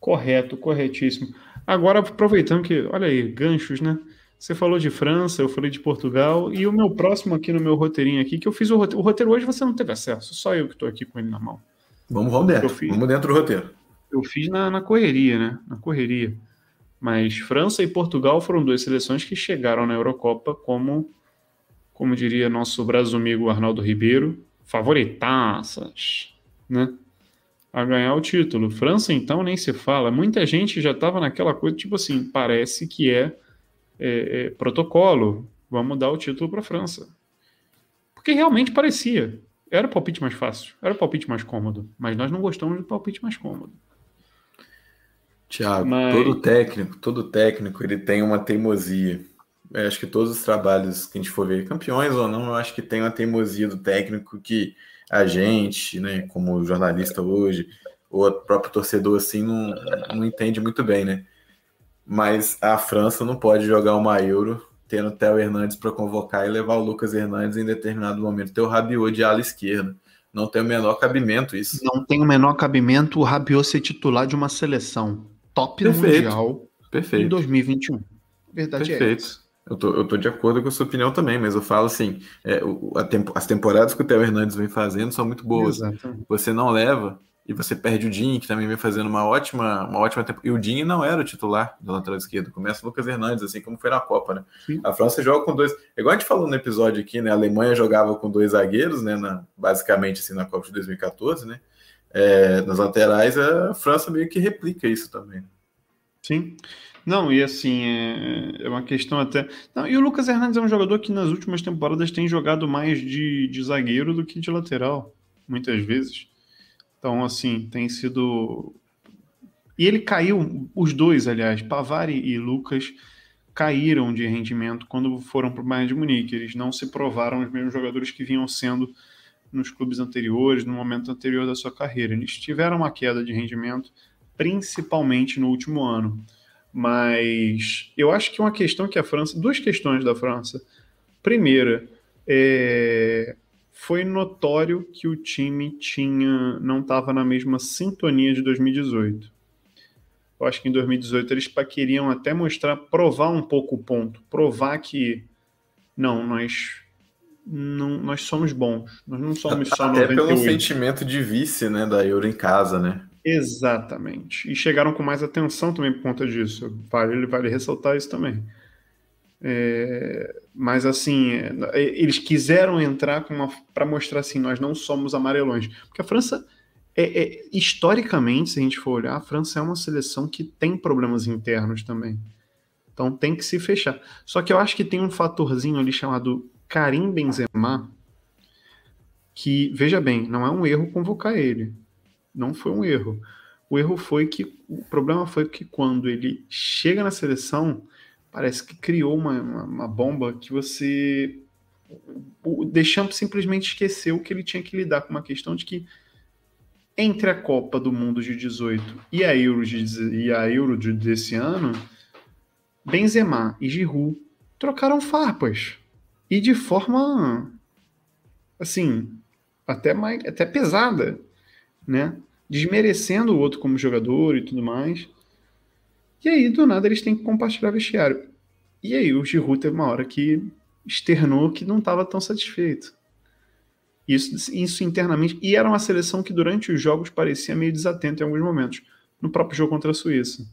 Correto, corretíssimo. Agora, aproveitando que, olha aí, ganchos, né? Você falou de França, eu falei de Portugal, e o meu próximo aqui no meu roteirinho aqui, que eu fiz o roteiro. O roteiro hoje você não teve acesso, só eu que estou aqui com ele na mão. Vamos, vamos dentro. Fiz, vamos dentro do roteiro. Eu fiz na, na correria, né? Na correria. Mas França e Portugal foram duas seleções que chegaram na Eurocopa como, como diria nosso braço amigo Arnaldo Ribeiro, favoritaças, né? A ganhar o título. França, então, nem se fala. Muita gente já estava naquela coisa, tipo assim, parece que é, é, é protocolo. Vamos dar o título para a França. Porque realmente parecia. Era o palpite mais fácil, era o palpite mais cômodo. Mas nós não gostamos do palpite mais cômodo. Tiago, Mas... todo técnico, todo técnico, ele tem uma teimosia. Eu acho que todos os trabalhos que a gente for ver, campeões ou não, eu acho que tem uma teimosia do técnico que a gente, né, como jornalista hoje, ou o próprio torcedor, assim, não, não entende muito bem, né? Mas a França não pode jogar uma Euro tendo o Theo Hernandes para convocar e levar o Lucas Hernandes em determinado momento ter o Rabiot de ala esquerda. Não tem o menor cabimento isso. Não tem o menor cabimento o Rabiot ser titular de uma seleção top Perfeito. mundial Perfeito. em 2021. Verdade é Perfeito. é essa. Eu tô, eu tô de acordo com a sua opinião também, mas eu falo assim: é, o, tempo, as temporadas que o Theo Hernandes vem fazendo são muito boas. Exatamente. Você não leva e você perde o Dinho, que também vem fazendo uma ótima, uma ótima temporada. E o Dinho não era o titular do lateral esquerdo. Começa o Lucas Hernandes, assim como foi na Copa, né? Sim. A França joga com dois. Igual a gente falou no episódio aqui, né? A Alemanha jogava com dois zagueiros, né? Na, basicamente, assim, na Copa de 2014, né? É, nas laterais, a França meio que replica isso também. Sim. Não, e assim, é, é uma questão até. Não, e o Lucas Hernandes é um jogador que nas últimas temporadas tem jogado mais de, de zagueiro do que de lateral, muitas vezes. Então, assim, tem sido. E ele caiu, os dois, aliás, Pavari e Lucas, caíram de rendimento quando foram para o Bayern de Munique. Eles não se provaram os mesmos jogadores que vinham sendo nos clubes anteriores, no momento anterior da sua carreira. Eles tiveram uma queda de rendimento, principalmente no último ano. Mas eu acho que uma questão que a França. Duas questões da França. Primeira, é, foi notório que o time tinha não estava na mesma sintonia de 2018. Eu acho que em 2018 eles queriam até mostrar, provar um pouco o ponto, provar que não, nós não, nós somos bons, nós não somos só até 98. pelo sentimento de vice, né, da Euro em casa, né? Exatamente. E chegaram com mais atenção também por conta disso. Vale, vale ressaltar isso também. É, mas assim, é, eles quiseram entrar para mostrar assim, nós não somos amarelões. Porque a França, é, é, historicamente, se a gente for olhar, a França é uma seleção que tem problemas internos também. Então tem que se fechar. Só que eu acho que tem um fatorzinho ali chamado Karim Benzema, que, veja bem, não é um erro convocar ele. Não foi um erro. O erro foi que. O problema foi que quando ele chega na seleção, parece que criou uma, uma, uma bomba que você. O Deschamps simplesmente esqueceu que ele tinha que lidar com uma questão de que entre a Copa do Mundo de 18 e a Euro, de, e a Euro de, desse ano, Benzema e Giroud trocaram farpas. E de forma assim, até mais até pesada, né? Desmerecendo o outro como jogador e tudo mais. E aí, do nada, eles têm que compartilhar vestiário. E aí, o Giroud teve uma hora que externou que não estava tão satisfeito. Isso, isso internamente. E era uma seleção que durante os jogos parecia meio desatenta em alguns momentos. No próprio jogo contra a Suíça.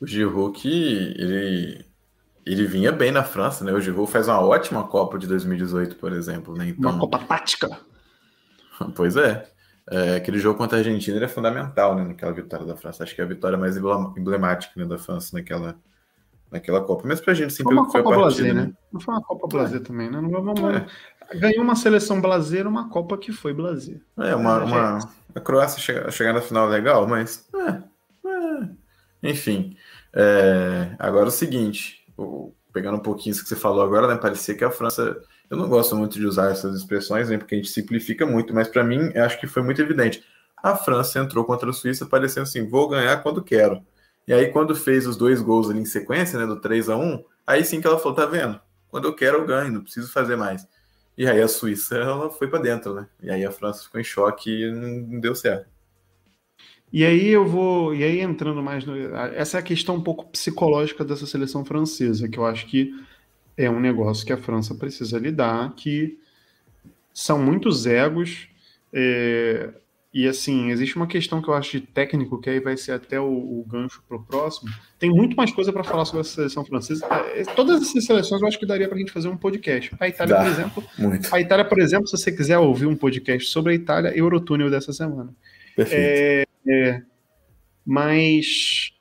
O Giroud que ele, ele vinha bem na França, né? O Giroud faz uma ótima Copa de 2018, por exemplo. Né? Então, uma Copa tática. Pois é. É, aquele jogo contra a Argentina é fundamental né, naquela vitória da França. Acho que é a vitória mais emblemática né, da França naquela, naquela Copa. Mas pra gente sempre foi uma Copa Blazer, né? né? Não foi uma Copa Blazer é. também, né? Não vamos, é. Ganhou uma seleção Blazer, uma Copa que foi Blazer. É, uma, uma... a Croácia chegar, chegar na final é legal, mas. É, é. Enfim. É, agora é o seguinte, pegando um pouquinho isso que você falou agora, né? Parecia que a França eu não gosto muito de usar essas expressões, né, porque a gente simplifica muito, mas para mim, acho que foi muito evidente. A França entrou contra a Suíça parecendo assim, vou ganhar quando quero. E aí, quando fez os dois gols ali em sequência, né, do 3 a 1 aí sim que ela falou, tá vendo? Quando eu quero, eu ganho, não preciso fazer mais. E aí a Suíça, ela foi para dentro, né? E aí a França ficou em choque e não deu certo. E aí eu vou, e aí entrando mais no, essa é a questão um pouco psicológica dessa seleção francesa, que eu acho que é um negócio que a França precisa lidar, que são muitos egos. É, e assim, existe uma questão que eu acho de técnico, que aí vai ser até o, o gancho para o próximo. Tem muito mais coisa para falar sobre a seleção francesa. É, todas essas seleções eu acho que daria para a gente fazer um podcast. A Itália, Dá, por exemplo. Muito. A Itália, por exemplo, se você quiser ouvir um podcast sobre a Itália, Eurotúnel dessa semana. Perfeito. É, é, mas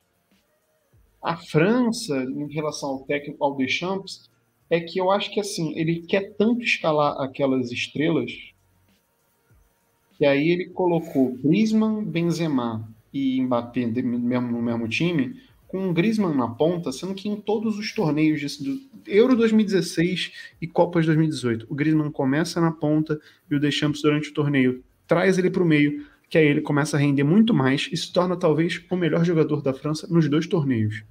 a França, em relação ao técnico, ao Deschamps, é que eu acho que assim, ele quer tanto escalar aquelas estrelas que aí ele colocou Griezmann, Benzema e Mbappé mesmo no mesmo time, com o Griezmann na ponta, sendo que em todos os torneios de, do Euro 2016 e Copas 2018, o Griezmann começa na ponta e o Deschamps durante o torneio traz ele para o meio, que aí ele começa a render muito mais e se torna talvez o melhor jogador da França nos dois torneios.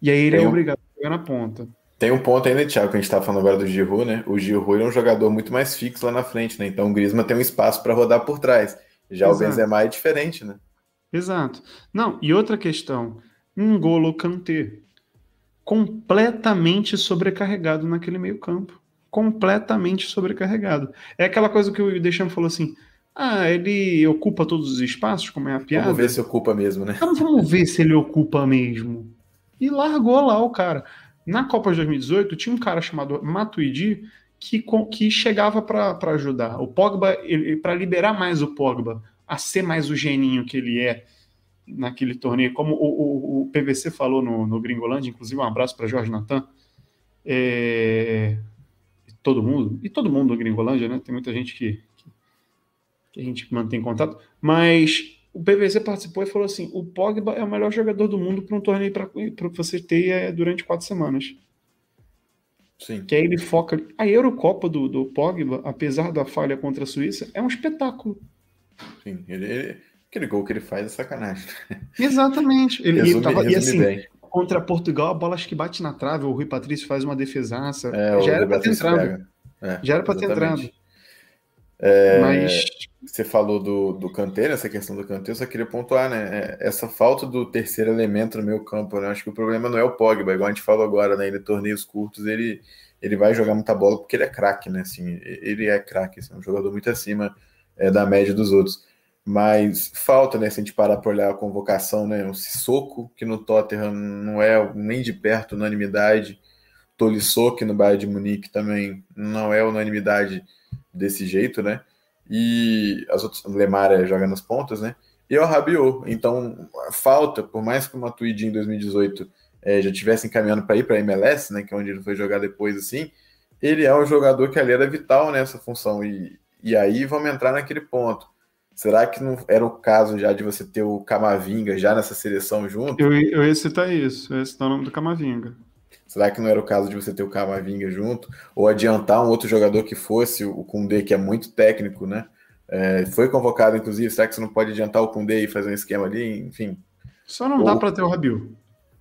E aí ele é, é obrigado a jogar na ponta. Tem um ponto ainda, Thiago, que a gente tá falando agora do Giroud, né? O Giroud é um jogador muito mais fixo lá na frente, né? Então o Griezmann tem um espaço para rodar por trás. Já Exato. o Benzema é diferente, né? Exato. Não, e outra questão, um golo Kanté completamente sobrecarregado naquele meio-campo. Completamente sobrecarregado. É aquela coisa que o Deschamps falou assim: ah, ele ocupa todos os espaços, como é a piada. Vamos ver se ocupa mesmo, né? Então, vamos ver se ele ocupa mesmo. E largou lá o cara. Na Copa de 2018, tinha um cara chamado Matuidi que, que chegava para ajudar. O Pogba, para liberar mais o Pogba, a ser mais o geninho que ele é naquele torneio, como o, o, o PVC falou no, no Gringolândia, inclusive um abraço para Jorge Natan, é, todo mundo, e todo mundo no Gringolândia, né? Tem muita gente que, que, que a gente mantém contato, mas o PVC participou e falou assim: o Pogba é o melhor jogador do mundo para um torneio para você ter é, durante quatro semanas. Sim. Que aí ele foca. A Eurocopa do, do Pogba, apesar da falha contra a Suíça, é um espetáculo. Sim, ele, ele aquele gol que ele faz é sacanagem. Exatamente. Ele, resume, ele tava, e assim, bem. contra Portugal, a bola acho que bate na trave, o Rui Patrício faz uma defesaça. É, já, era ter entrado. É, já era para ter entrado. É, Mas você falou do, do Kanté, essa questão do Kanté, eu só queria pontuar, né? É, essa falta do terceiro elemento no meu campo, né? Acho que o problema não é o Pogba, igual a gente falou agora, né? Ele torneios curtos, ele, ele vai jogar muita bola porque ele é craque, né? Assim, ele é craque, assim, é um jogador muito acima é, da média dos outros. Mas falta, né? Se a gente parar para olhar a convocação, né? O Sissoko, que no Tottenham não é nem de perto unanimidade. Tolisso, que no Bayern de Munique também não é unanimidade desse jeito, né? E as outras, o Lemar é, joga nas pontas, né? E o Rabiot. Então, falta, por mais que o Matuidi em 2018 é, já tivesse encaminhando para ir para a MLS, né? Que é onde ele foi jogar depois, assim. Ele é um jogador que ali era vital nessa função. E, e aí vamos entrar naquele ponto. Será que não era o caso já de você ter o Camavinga já nessa seleção junto? Eu, eu ia citar isso, eu ia citar o nome do Camavinga. Será que não era o caso de você ter o Camavinga junto? Ou adiantar um outro jogador que fosse o Kundê, que é muito técnico, né? É, foi convocado, inclusive. Será que você não pode adiantar o Kundê e fazer um esquema ali? Enfim. Só não Ou... dá para ter o Rabil.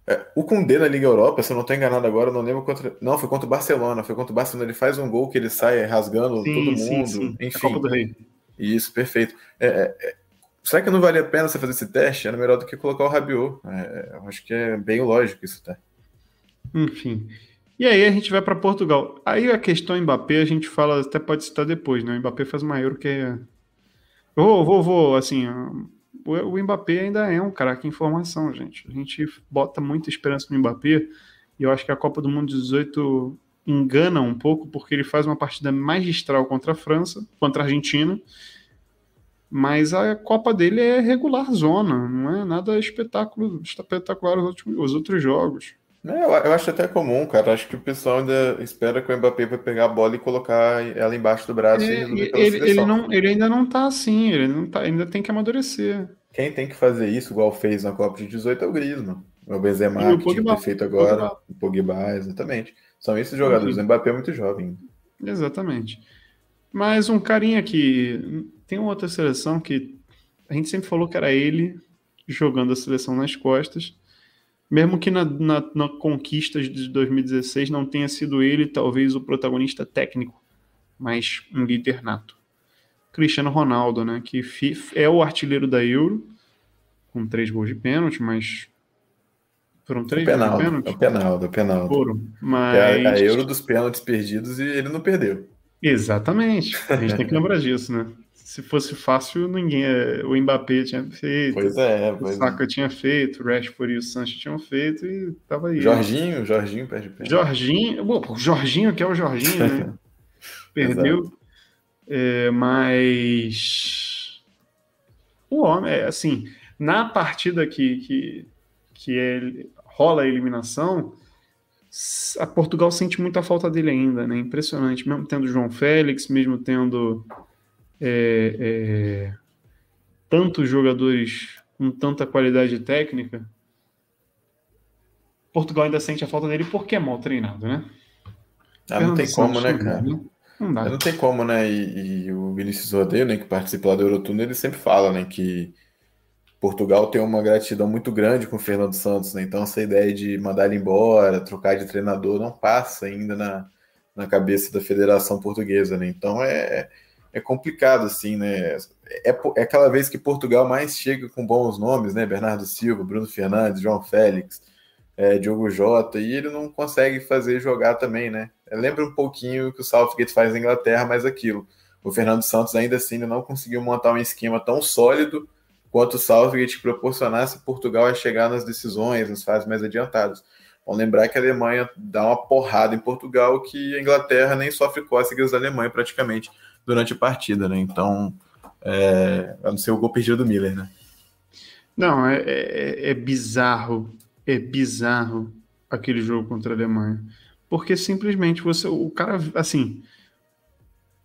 É, o Kundê na Liga Europa, se eu não estou enganado agora, não lembro contra. Não, foi contra o Barcelona. Foi contra o Barcelona. Ele faz um gol que ele sai rasgando sim, todo mundo. Sim, sim. Enfim. A Copa do Rei. Isso, perfeito. É, é, é, será que não vale a pena você fazer esse teste? Era melhor do que colocar o Rabiot. É, eu acho que é bem lógico isso, tá? Enfim. E aí a gente vai para Portugal. Aí a questão Mbappé a gente fala, até pode citar depois, né? O Mbappé faz uma Euro que é. Vou, vou, vou, assim. O Mbappé ainda é um craque em formação, gente. A gente bota muita esperança no Mbappé e eu acho que a Copa do Mundo 18 engana um pouco porque ele faz uma partida magistral contra a França, contra a Argentina, mas a Copa dele é regular zona, não é nada espetáculo, espetacular os outros, os outros jogos. É, eu acho até comum, cara. Acho que o pessoal ainda espera que o Mbappé vai pegar a bola e colocar ela embaixo do braço é, e resolver pela ele, ele, não, ele ainda não tá assim, ele não tá, ainda tem que amadurecer. Quem tem que fazer isso, igual fez na Copa de 18, é o Griezmann. É o Benzema, que tinha feito agora, o Pogba, exatamente. São esses jogadores. O Mbappé é muito jovem. Exatamente. Mas um carinha que tem uma outra seleção que a gente sempre falou que era ele jogando a seleção nas costas mesmo que na, na, na conquista de 2016 não tenha sido ele, talvez, o protagonista técnico, mas um líder nato. Cristiano Ronaldo, né, que é o artilheiro da Euro, com três gols de pênalti, mas foram três gols de pênalti? É o penal, é o penal. Foram, mas... É a, a Euro dos pênaltis perdidos e ele não perdeu. Exatamente, a gente tem que lembrar disso, né? Se fosse fácil, ninguém. O Mbappé tinha feito. Pois é, pois o Saka é. tinha feito, o Rashford e o Sancho tinham feito e tava aí. Jorginho, Jorginho perde pênalti. Jorginho, o Jorginho, que é o Jorginho, né? Perdeu. É, mas. O homem, é assim, na partida que, que, que é, rola a eliminação, a Portugal sente muita falta dele ainda, né? Impressionante, mesmo tendo João Félix, mesmo tendo é, é, tantos jogadores com tanta qualidade técnica, Portugal ainda sente a falta dele porque é mal treinado, né? Ah, não tem como, né, cara? Né? Não, dá. não tem como, né? E, e o Vinícius Rodeio, né, que participa lá do Eurotunnel, ele sempre fala, né, que Portugal tem uma gratidão muito grande com o Fernando Santos, né? Então essa ideia de mandar ele embora, trocar de treinador, não passa ainda na, na cabeça da Federação Portuguesa, né? Então é, é complicado, assim, né? É, é aquela vez que Portugal mais chega com bons nomes, né? Bernardo Silva, Bruno Fernandes, João Félix, é, Diogo Jota, e ele não consegue fazer jogar também, né? Lembra um pouquinho o que o Southgate faz na Inglaterra, mas aquilo. O Fernando Santos ainda assim não conseguiu montar um esquema tão sólido quanto o Southgate proporcionasse Portugal a chegar nas decisões, nas fases mais adiantadas. Vamos lembrar que a Alemanha dá uma porrada em Portugal que a Inglaterra nem sofre cócegas da Alemanha praticamente durante a partida, né? Então, é, a não ser o gol perdido do Miller, né? Não, é, é, é bizarro, é bizarro aquele jogo contra a Alemanha. Porque simplesmente você, o cara, assim,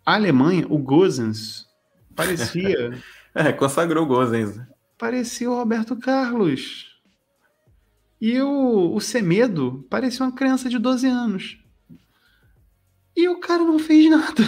a Alemanha, o Gozens, parecia É, consagrou o Gozens. Parecia o Roberto Carlos. E o, o Semedo parecia uma criança de 12 anos. E o cara não fez nada.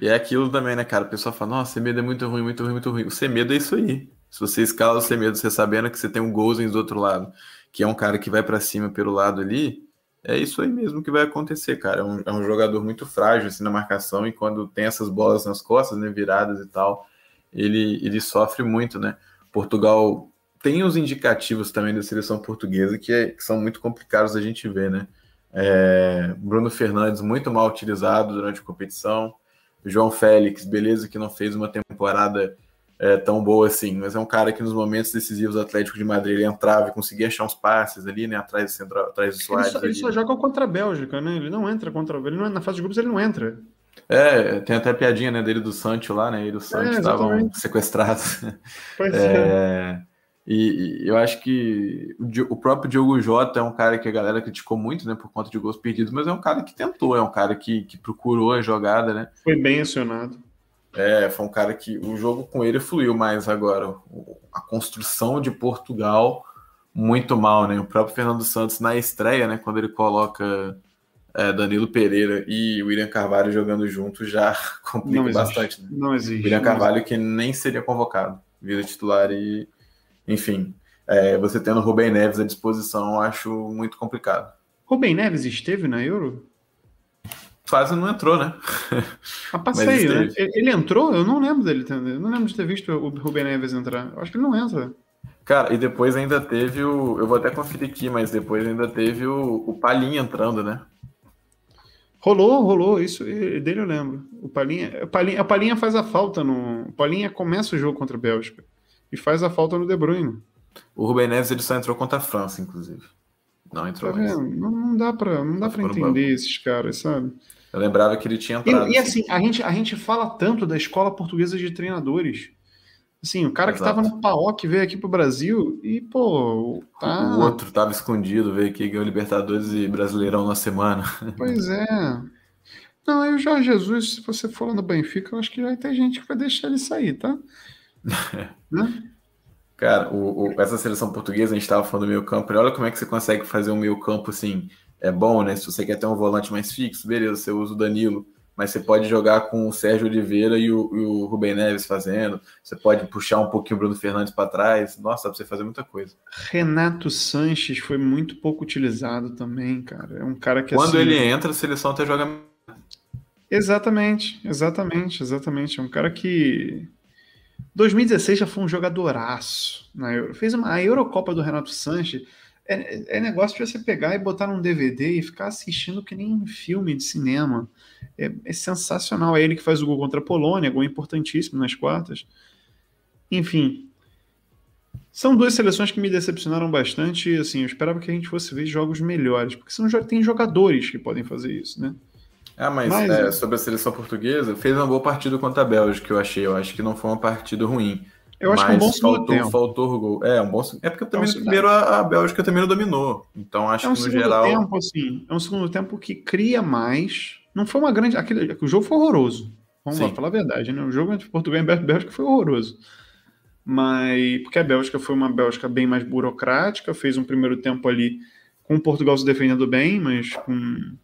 E é aquilo também, né, cara? O pessoal fala, nossa, Semedo é muito ruim, muito ruim, muito ruim. O Semedo é isso aí. Se você escala o Semedo, você sabendo que você tem um Gozens do outro lado, que é um cara que vai para cima pelo lado ali, é isso aí mesmo que vai acontecer, cara. É um, é um jogador muito frágil assim, na marcação e quando tem essas bolas nas costas, né, viradas e tal, ele, ele sofre muito, né? Portugal tem os indicativos também da seleção portuguesa que, é, que são muito complicados a gente ver, né? É, Bruno Fernandes muito mal utilizado durante a competição, João Félix, beleza que não fez uma temporada é, tão boa assim, mas é um cara que nos momentos decisivos do Atlético de Madrid ele entrava e conseguia achar uns passes ali, né, atrás do centro, atrás do Soares. Ele só, ele só joga contra a Bélgica, né? Ele não entra contra, ele não é, na fase de grupos ele não entra. É, tem até a piadinha né, dele do Sancho lá, né? Ele e o Sancho estavam é, sequestrados. Pois é. é. E, e, eu acho que o, o, próprio Diogo Jota é um cara que a galera criticou muito, né, por conta de gols perdidos, mas é um cara que tentou, é um cara que, que procurou a jogada, né? Foi bem acionado. É, foi um cara que o jogo com ele fluiu mais agora. A construção de Portugal muito mal, né? O próprio Fernando Santos na estreia, né, quando ele coloca é, Danilo Pereira e William Carvalho jogando juntos já complica não bastante. Né? Não existe. William Carvalho que nem seria convocado, vira titular e, enfim, é, você tendo Rubem Neves à disposição, eu acho muito complicado. Rubem Neves esteve na Euro? Quase não entrou, né? A passeio, né? Ele entrou? Eu não lembro dele. Eu não lembro de ter visto o Rubem Neves entrar. Eu acho que ele não entra. Cara, e depois ainda teve o. Eu vou até conferir aqui, mas depois ainda teve o, o Palinha entrando, né? Rolou, rolou, isso dele eu lembro. O Palinha, o Palinha, a Palinha faz a falta no. O Palinha começa o jogo contra a Bélgica e faz a falta no De Bruyne. O Rubem Neves ele só entrou contra a França, inclusive. Não entrou. Tá não, não dá pra, não dá tá pra entender esses caras, sabe? Eu lembrava que ele tinha entrado. E, e assim, a gente, a gente fala tanto da escola portuguesa de treinadores. Assim, o cara Exato. que estava no PAOC veio aqui pro Brasil e, pô, tá... O outro tava escondido, veio aqui, ganhou Libertadores e Brasileirão na semana. Pois é. Não, aí o Jorge Jesus, se você for lá no Benfica, eu acho que vai ter gente que vai deixar ele sair, tá? Cara, o, o, essa seleção portuguesa, a gente estava falando do meio campo, olha como é que você consegue fazer um meio campo assim, é bom, né? Se você quer ter um volante mais fixo, beleza, você usa o Danilo, mas você pode jogar com o Sérgio Oliveira e o, e o Rubem Neves fazendo. Você pode puxar um pouquinho o Bruno Fernandes para trás. Nossa, dá para você fazer muita coisa. Renato Sanches foi muito pouco utilizado também, cara. É um cara que quando assim... ele entra, a seleção até joga. Exatamente, exatamente, exatamente. É um cara que 2016 já foi um jogadoraço na Euro. Fez uma a Eurocopa do Renato Sanches. É, é negócio de você pegar e botar num DVD e ficar assistindo que nem um filme de cinema. É, é, sensacional. É ele que faz o gol contra a Polônia, gol importantíssimo nas quartas. Enfim. São duas seleções que me decepcionaram bastante assim, eu esperava que a gente fosse ver jogos melhores, porque são, tem jogadores que podem fazer isso, né? Ah, mas, mas é, sobre a seleção portuguesa, fez uma boa partida contra a Bélgica, eu achei. Eu acho que não foi uma partida ruim. Eu acho que um bom faltou, tempo. faltou gol. É, um bom É porque também é um no primeiro a, a, Bélgica também não dominou. Então acho é um que no geral. Tempo, assim, é um segundo tempo que cria mais. Não foi uma grande. Aquele, o jogo foi horroroso. Vamos Sim. lá, falar a verdade, né? O jogo entre Portugal e Bélgica foi horroroso. Mas. Porque a Bélgica foi uma Bélgica bem mais burocrática, fez um primeiro tempo ali com o Portugal se defendendo bem, mas com.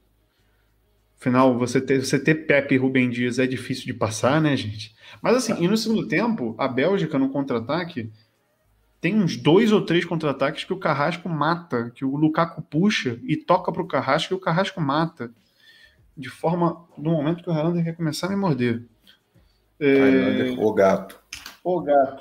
Afinal, você ter, você ter Pepe e Rubem Dias é difícil de passar, né, gente? Mas assim, e no segundo tempo, a Bélgica no contra-ataque tem uns dois ou três contra-ataques que o Carrasco mata, que o Lukaku puxa e toca para o Carrasco e o Carrasco mata. De forma, no momento que o Highlander quer começar a me morder. É... O gato. O gato.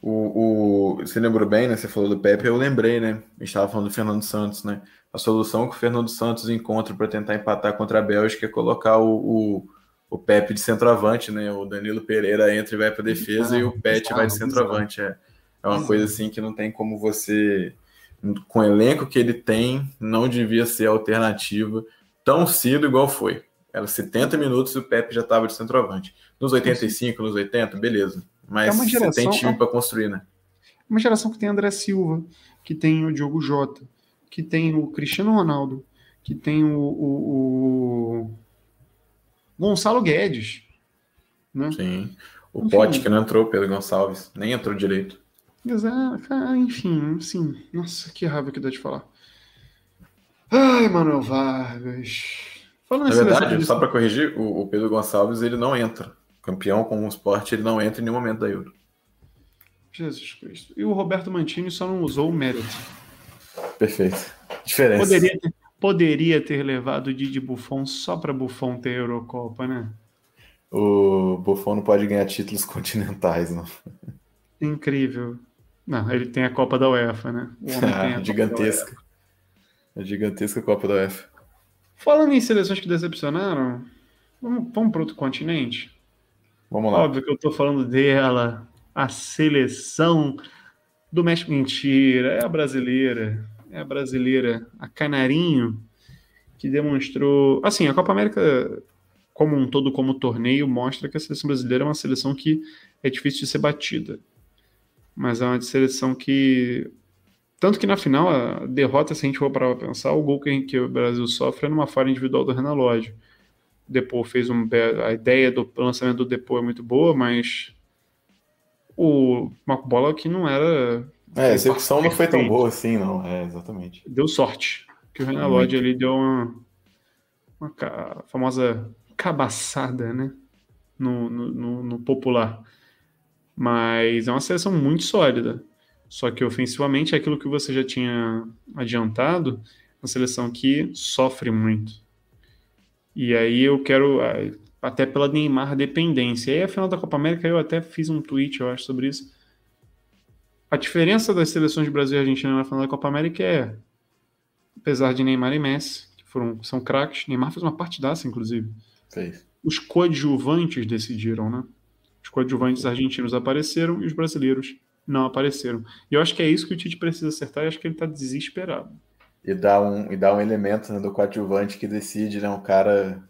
O, o, você lembrou bem, né? Você falou do Pepe, eu lembrei, né? A gente estava falando do Fernando Santos, né? A solução que o Fernando Santos encontra para tentar empatar contra a Bélgica é colocar o, o, o Pepe de centroavante, né? O Danilo Pereira entra e vai para defesa ah, e o Pet vai de centroavante. É, é uma coisa assim que não tem como você, com o elenco que ele tem, não devia ser alternativa tão cedo igual foi. Era 70 minutos e o Pepe já estava de centroavante. Nos 85, nos 80, beleza. Mas é geração, você tem time para construir, né? Uma geração que tem André Silva, que tem o Diogo Jota, que tem o Cristiano Ronaldo, que tem o, o, o Gonçalo Guedes. Né? Sim. O enfim, Pote que não entrou, Pedro Gonçalves, nem entrou direito. Exato, enfim, sim. Nossa, que raiva que dá de falar. Ai, Manuel Vargas. Falando Na verdade, só para corrigir, o, o, Pedro Gonçalves ele não entra. Campeão com o esporte, ele não entra em nenhum momento da Euro. Jesus Cristo. E o Roberto Mantini só não usou o mérito. Perfeito. Diferença. Poderia ter, poderia ter levado o Didi Buffon só para Buffon ter a Eurocopa, né? O Buffon não pode ganhar títulos continentais, não. Incrível. Não, ele tem a Copa da UEFA, né? Ah, gigantesca. A gigantesca Copa da UEFA. Falando em seleções que decepcionaram, vamos, vamos para outro continente? Vamos lá. Óbvio que eu estou falando dela, a seleção do México. Mentira, é a brasileira. É a brasileira, a Canarinho, que demonstrou. Assim, a Copa América, como um todo, como torneio, mostra que a seleção brasileira é uma seleção que é difícil de ser batida. Mas é uma seleção que tanto que na final, a derrota, se a gente for parar para pensar, o gol que, que, o Brasil sofre é numa falha individual do Renan Lodge. Depô fez um. A ideia do lançamento do Depô é muito boa, mas o Marco Bola que não era. É, a execução não foi tão boa assim, não. É, exatamente. Deu sorte. Que o Renan Lodge ali deu uma, uma famosa cabaçada, né? No, no, no, popular. Mas é uma seleção muito sólida. Só que ofensivamente é aquilo que você já tinha adiantado, uma seleção que sofre muito. E aí eu quero, ah, até pela Neymar dependência. E aí a final da Copa América eu até fiz um tweet, eu acho, sobre isso. A diferença das seleções de Brasil e Argentina na final da Copa América é, apesar de Neymar e Messi, que foram, são craques, Neymar fez uma partidaça, inclusive. Fez. Os coadjuvantes decidiram, né? Os coadjuvantes argentinos apareceram e os brasileiros não apareceram. E eu acho que é isso que o Tite precisa acertar e acho que ele está desesperado. E dá um, e dá um elemento né, do coadjuvante que decide, né? Um cara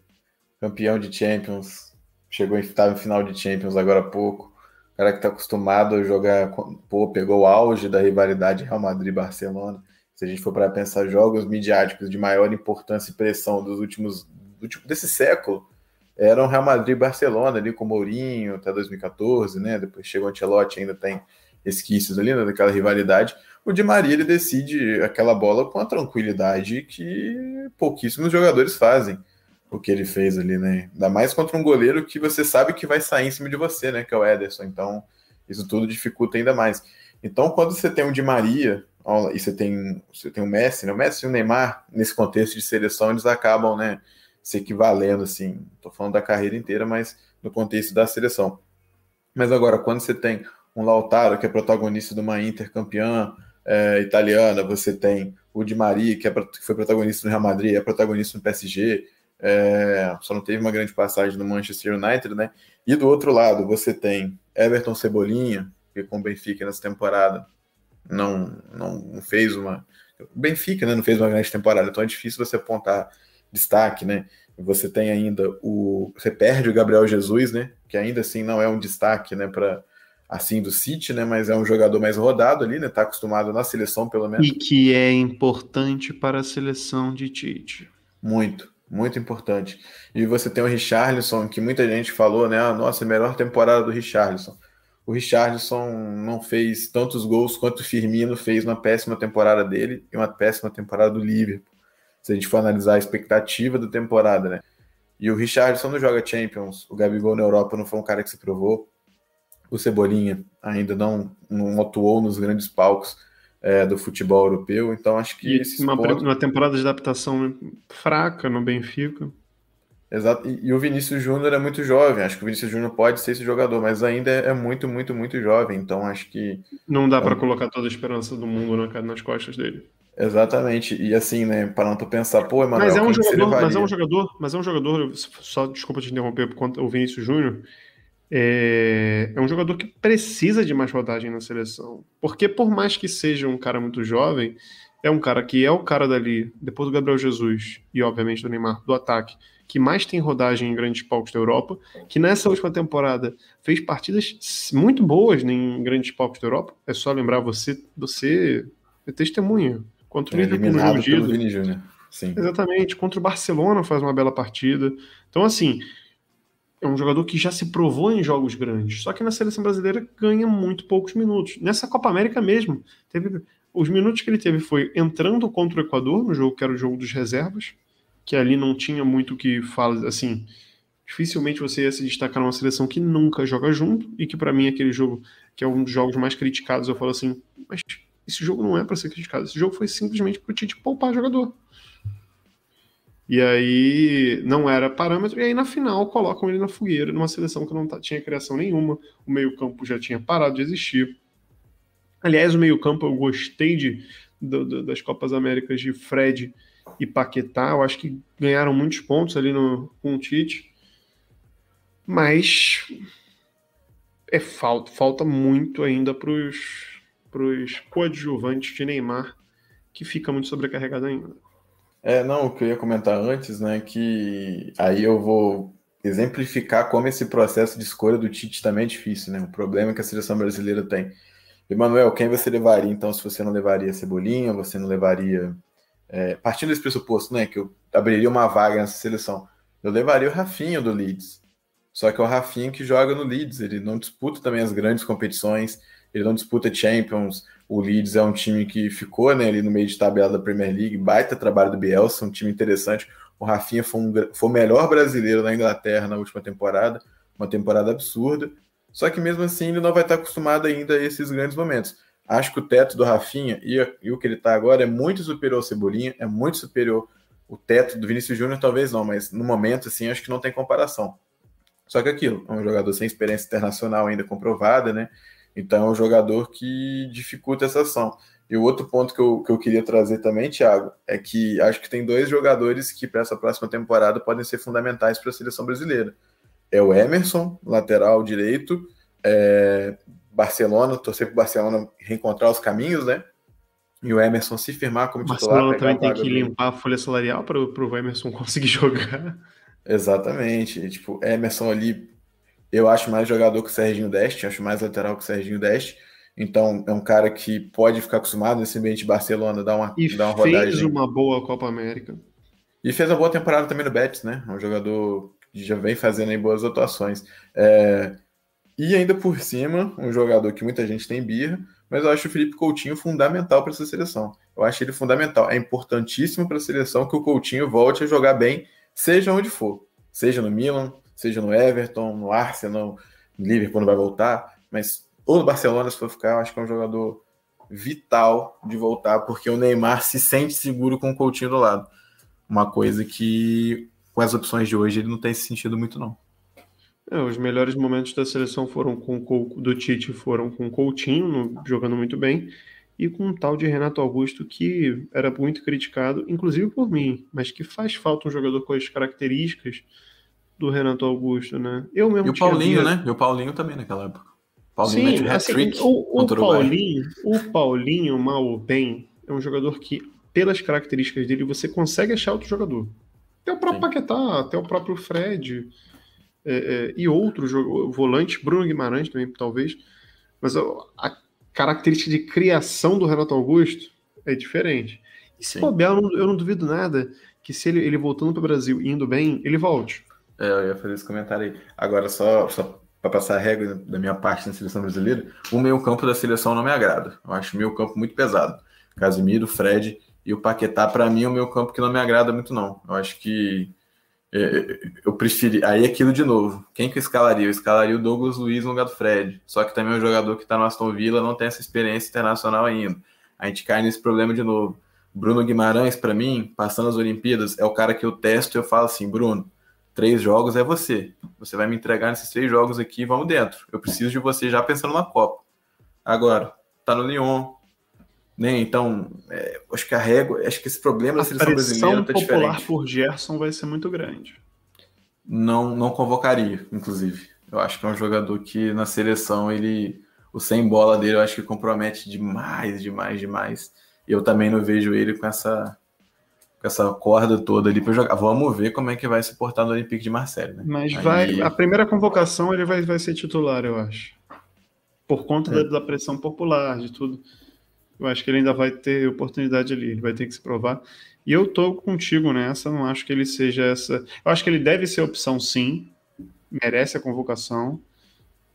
campeão de Champions, chegou em, estava em final de Champions agora há pouco, cara que está acostumado a jogar, pô, pegou o auge da rivalidade Real Madrid-Barcelona. Se a gente for para pensar jogos midiáticos de maior importância e pressão dos últimos, do desse século, eram Real Madrid Barcelona ali com Mourinho até 2014, né? Depois chegou o Ancelotti, ainda tem resquícios ali, né, daquela rivalidade, o Di Maria ele decide aquela bola com a tranquilidade que pouquíssimos jogadores fazem o que ele fez ali, né? Ainda mais contra um goleiro que você sabe que vai sair em cima de você, né? Que é o Ederson. Então, isso tudo dificulta ainda mais. Então, quando você tem o Di Maria e você tem, você tem o Messi, né? O Messi e o Neymar, nesse contexto de seleção, eles acabam, né? Se equivalendo, assim. Tô falando da carreira inteira, mas no contexto da seleção. Mas agora, quando você tem um Lautaro, que é protagonista de uma Inter campeã é, italiana, você tem o Di Maria, que, é, que, foi protagonista no Real Madrid, é protagonista no PSG, é, só não teve uma grande passagem no Manchester United, né? E do outro lado, você tem Everton Cebolinha, que com o Benfica nessa temporada não, não fez uma. Benfica né, não fez uma grande temporada, então é difícil você apontar destaque, né? Você tem ainda o. Você perde o Gabriel Jesus, né? Que ainda assim não é um destaque, né? Para assim do City, né? Mas é um jogador mais rodado ali, né? Tá acostumado na seleção, pelo menos. E que é importante para a seleção de Tite. Muito, muito importante. E você tem o Richarlison, que muita gente falou, né? A nossa melhor temporada do Richarlison. O Richarlison não fez tantos gols quanto o Firmino fez na péssima temporada dele e uma péssima temporada do Liverpool. Se a gente for analisar a expectativa da temporada, né? E o Richarlison não joga Champions. O Gabigol na Europa não foi um cara que se provou O Cebolinha ainda não, não atuou nos grandes palcos é, do futebol europeu, então acho que. Uma, pontos... uma temporada de adaptação fraca no Benfica. Exato, e, e o Vinícius Júnior é muito jovem. Acho que o Vinícius Júnior pode ser esse jogador, mas ainda é muito, muito, muito jovem. Então acho que. Não dá para colocar toda a esperança do mundo na, nas costas dele. Exatamente. E assim, né, parando para pensar, pô, Emanuel, mas é um jogador, mas é um jogador, mas é um jogador, só desculpa te interromper por conta o Vinícius Júnior, é, é um jogador que precisa de mais rodagem na seleção. Porque por mais que seja um cara muito jovem, é um cara que é o cara dali, depois do Gabriel Jesus e obviamente do Neymar, do ataque, que mais tem rodagem em grandes palcos da Europa, que nessa última temporada fez partidas muito boas em grandes palcos da Europa. É só lembrar você, você é testemunha. Contra o é, Liverpool Vini Júnior. Sim. Exatamente. Contra o Barcelona faz uma bela partida. Então, assim, é um jogador que já se provou em jogos grandes. Só que na seleção brasileira ganha muito poucos minutos. Nessa Copa América mesmo, teve os minutos que ele teve foi entrando contra o Equador, no jogo que era o jogo dos reservas, que ali não tinha muito o que fala, assim, dificilmente você ia se destacar numa seleção que nunca joga junto e que para mim é aquele jogo que é um dos jogos mais criticados, eu falo assim, mas esse jogo não é para ser criticado. Esse jogo foi simplesmente para o Tite poupar jogador. E aí não era parâmetro, e aí na final colocam ele na fogueira, numa seleção que não tá, tinha criação nenhuma, o meio-campo já tinha parado de existir. Aliás, o meio-campo eu gostei de, do, do, das Copas Américas de Fred e Paquetá, eu acho que ganharam muitos pontos ali no, com o Tite, mas é falta, falta muito ainda para os para os coadjuvantes de Neymar, que fica muito sobrecarregado ainda. É, não, o que eu ia comentar antes, né, que aí eu vou exemplificar como esse processo de escolha do Tite também é difícil, né? O problema que a seleção brasileira tem. Emanuel, quem você levaria, então, se você não levaria Cebolinha, você não levaria... É, partindo desse pressuposto, né, que eu abriria uma vaga nessa seleção, eu levaria o Rafinha do Leeds. Só que é o Rafinha que joga no Leeds, ele não disputa também as grandes competições, ele não disputa Champions. O Leeds é um time que ficou né, ali no meio de tabela da Premier League, baita trabalho do Bielsa, um time interessante. O Rafinha foi, um, foi o melhor brasileiro na Inglaterra na última temporada, uma temporada absurda. Só que mesmo assim ele não vai estar acostumado ainda a esses grandes momentos. Acho que o teto do Rafinha e, e o que ele está agora é muito superior ao Cebolinha, é muito superior o teto do Vinícius Júnior, talvez não, mas no momento, assim, acho que não tem comparação. Só que aquilo, é um jogador sem experiência internacional ainda comprovada, né? Então é um jogador que dificulta essa ação. E o outro ponto que eu, que eu queria trazer também, Thiago, é que acho que tem dois jogadores que para essa próxima temporada podem ser fundamentais para a seleção brasileira. É o Emerson, lateral direito, é, Barcelona, torcer para o Barcelona reencontrar os caminhos, né? E o Emerson se firmar como titular. O Barcelona também tem que limpar a folha salarial para o Emerson conseguir jogar. Exatamente. E, tipo, Emerson ali eu acho mais jogador que o Serginho Deste, acho mais lateral que o Serginho Deste. Então, é um cara que pode ficar acostumado nesse ambiente de Barcelona, dar uma, e dar uma fez rodagem. uma boa Copa América. E fez uma boa temporada também no Betis, né? É um jogador que já vem fazendo aí boas atuações. É... E ainda por cima, um jogador que muita gente tem birra, mas eu acho o Felipe Coutinho fundamental para essa seleção. Eu acho ele fundamental. É importantíssimo para a seleção que o Coutinho volte a jogar bem, seja onde for. Seja no Milan, seja no Everton, no Arsenal, no Liverpool não vai voltar, mas ou no Barcelona, se for ficar, acho que é um jogador vital de voltar, porque o Neymar se sente seguro com o Coutinho do lado. Uma coisa que, com as opções de hoje, ele não tem sentido muito, não. É, os melhores momentos da seleção foram com do Tite foram com o Coutinho, no, jogando muito bem, e com um tal de Renato Augusto, que era muito criticado, inclusive por mim, mas que faz falta um jogador com as características do Renato Augusto, né? Eu mesmo e o Paulinho, né? E o Paulinho também naquela época. Paulinho Sim, assim, o, o Paulinho, o Paulinho, mal ou bem, é um jogador que, pelas características dele, você consegue achar outro jogador. Até o próprio Sim. Paquetá, até o próprio Fred é, é, e outros volantes, Bruno Guimarães também, talvez. Mas a, a, característica de criação do Renato Augusto é diferente. E se bobear, eu não, eu não duvido nada que se ele, ele voltando para o Brasil indo bem, ele volte. É, eu ia fazer esse comentário aí. Agora, só, só para passar a regra da minha parte na seleção brasileira, o meio campo da seleção não me agrada. Eu acho o meio campo muito pesado. Casimiro, Fred e o Paquetá, para mim, é o meio campo que não me agrada muito, não. Eu acho que É, é, eu preferi. Aí aquilo de novo. Quem que eu escalaria? Eu escalaria o Douglas Luiz no lugar do Fred. Só que também é um jogador que está no Aston Villa não tem essa experiência internacional ainda. A gente cai nesse problema de novo. Bruno Guimarães, para mim, passando as Olimpíadas, é o cara que eu testo e eu falo assim: Bruno, três jogos é você. Você vai me entregar nesses três jogos aqui vamos dentro. Eu preciso de você já pensando na Copa. Agora, tá no Lyon. Né? Então, é, acho que a régua, acho que esse problema da seleção brasileira tá popular diferente. por Gerson vai ser muito grande. Não, não convocaria, inclusive. Eu acho que é um jogador que na seleção ele o sem bola dele eu acho que compromete demais, demais, demais. Eu também não vejo ele com essa com essa corda toda ali para jogar. Vamos ver como é que vai se portar no Olympique de Marseille, né? Mas Aí... vai a primeira convocação ele vai, vai ser titular, eu acho por conta é. da, da, pressão popular, de tudo. Eu acho que ele ainda vai ter oportunidade ali, ele vai ter que se provar. E eu tô contigo nessa, não acho que ele seja essa. Eu acho que ele deve ser opção sim, merece a convocação,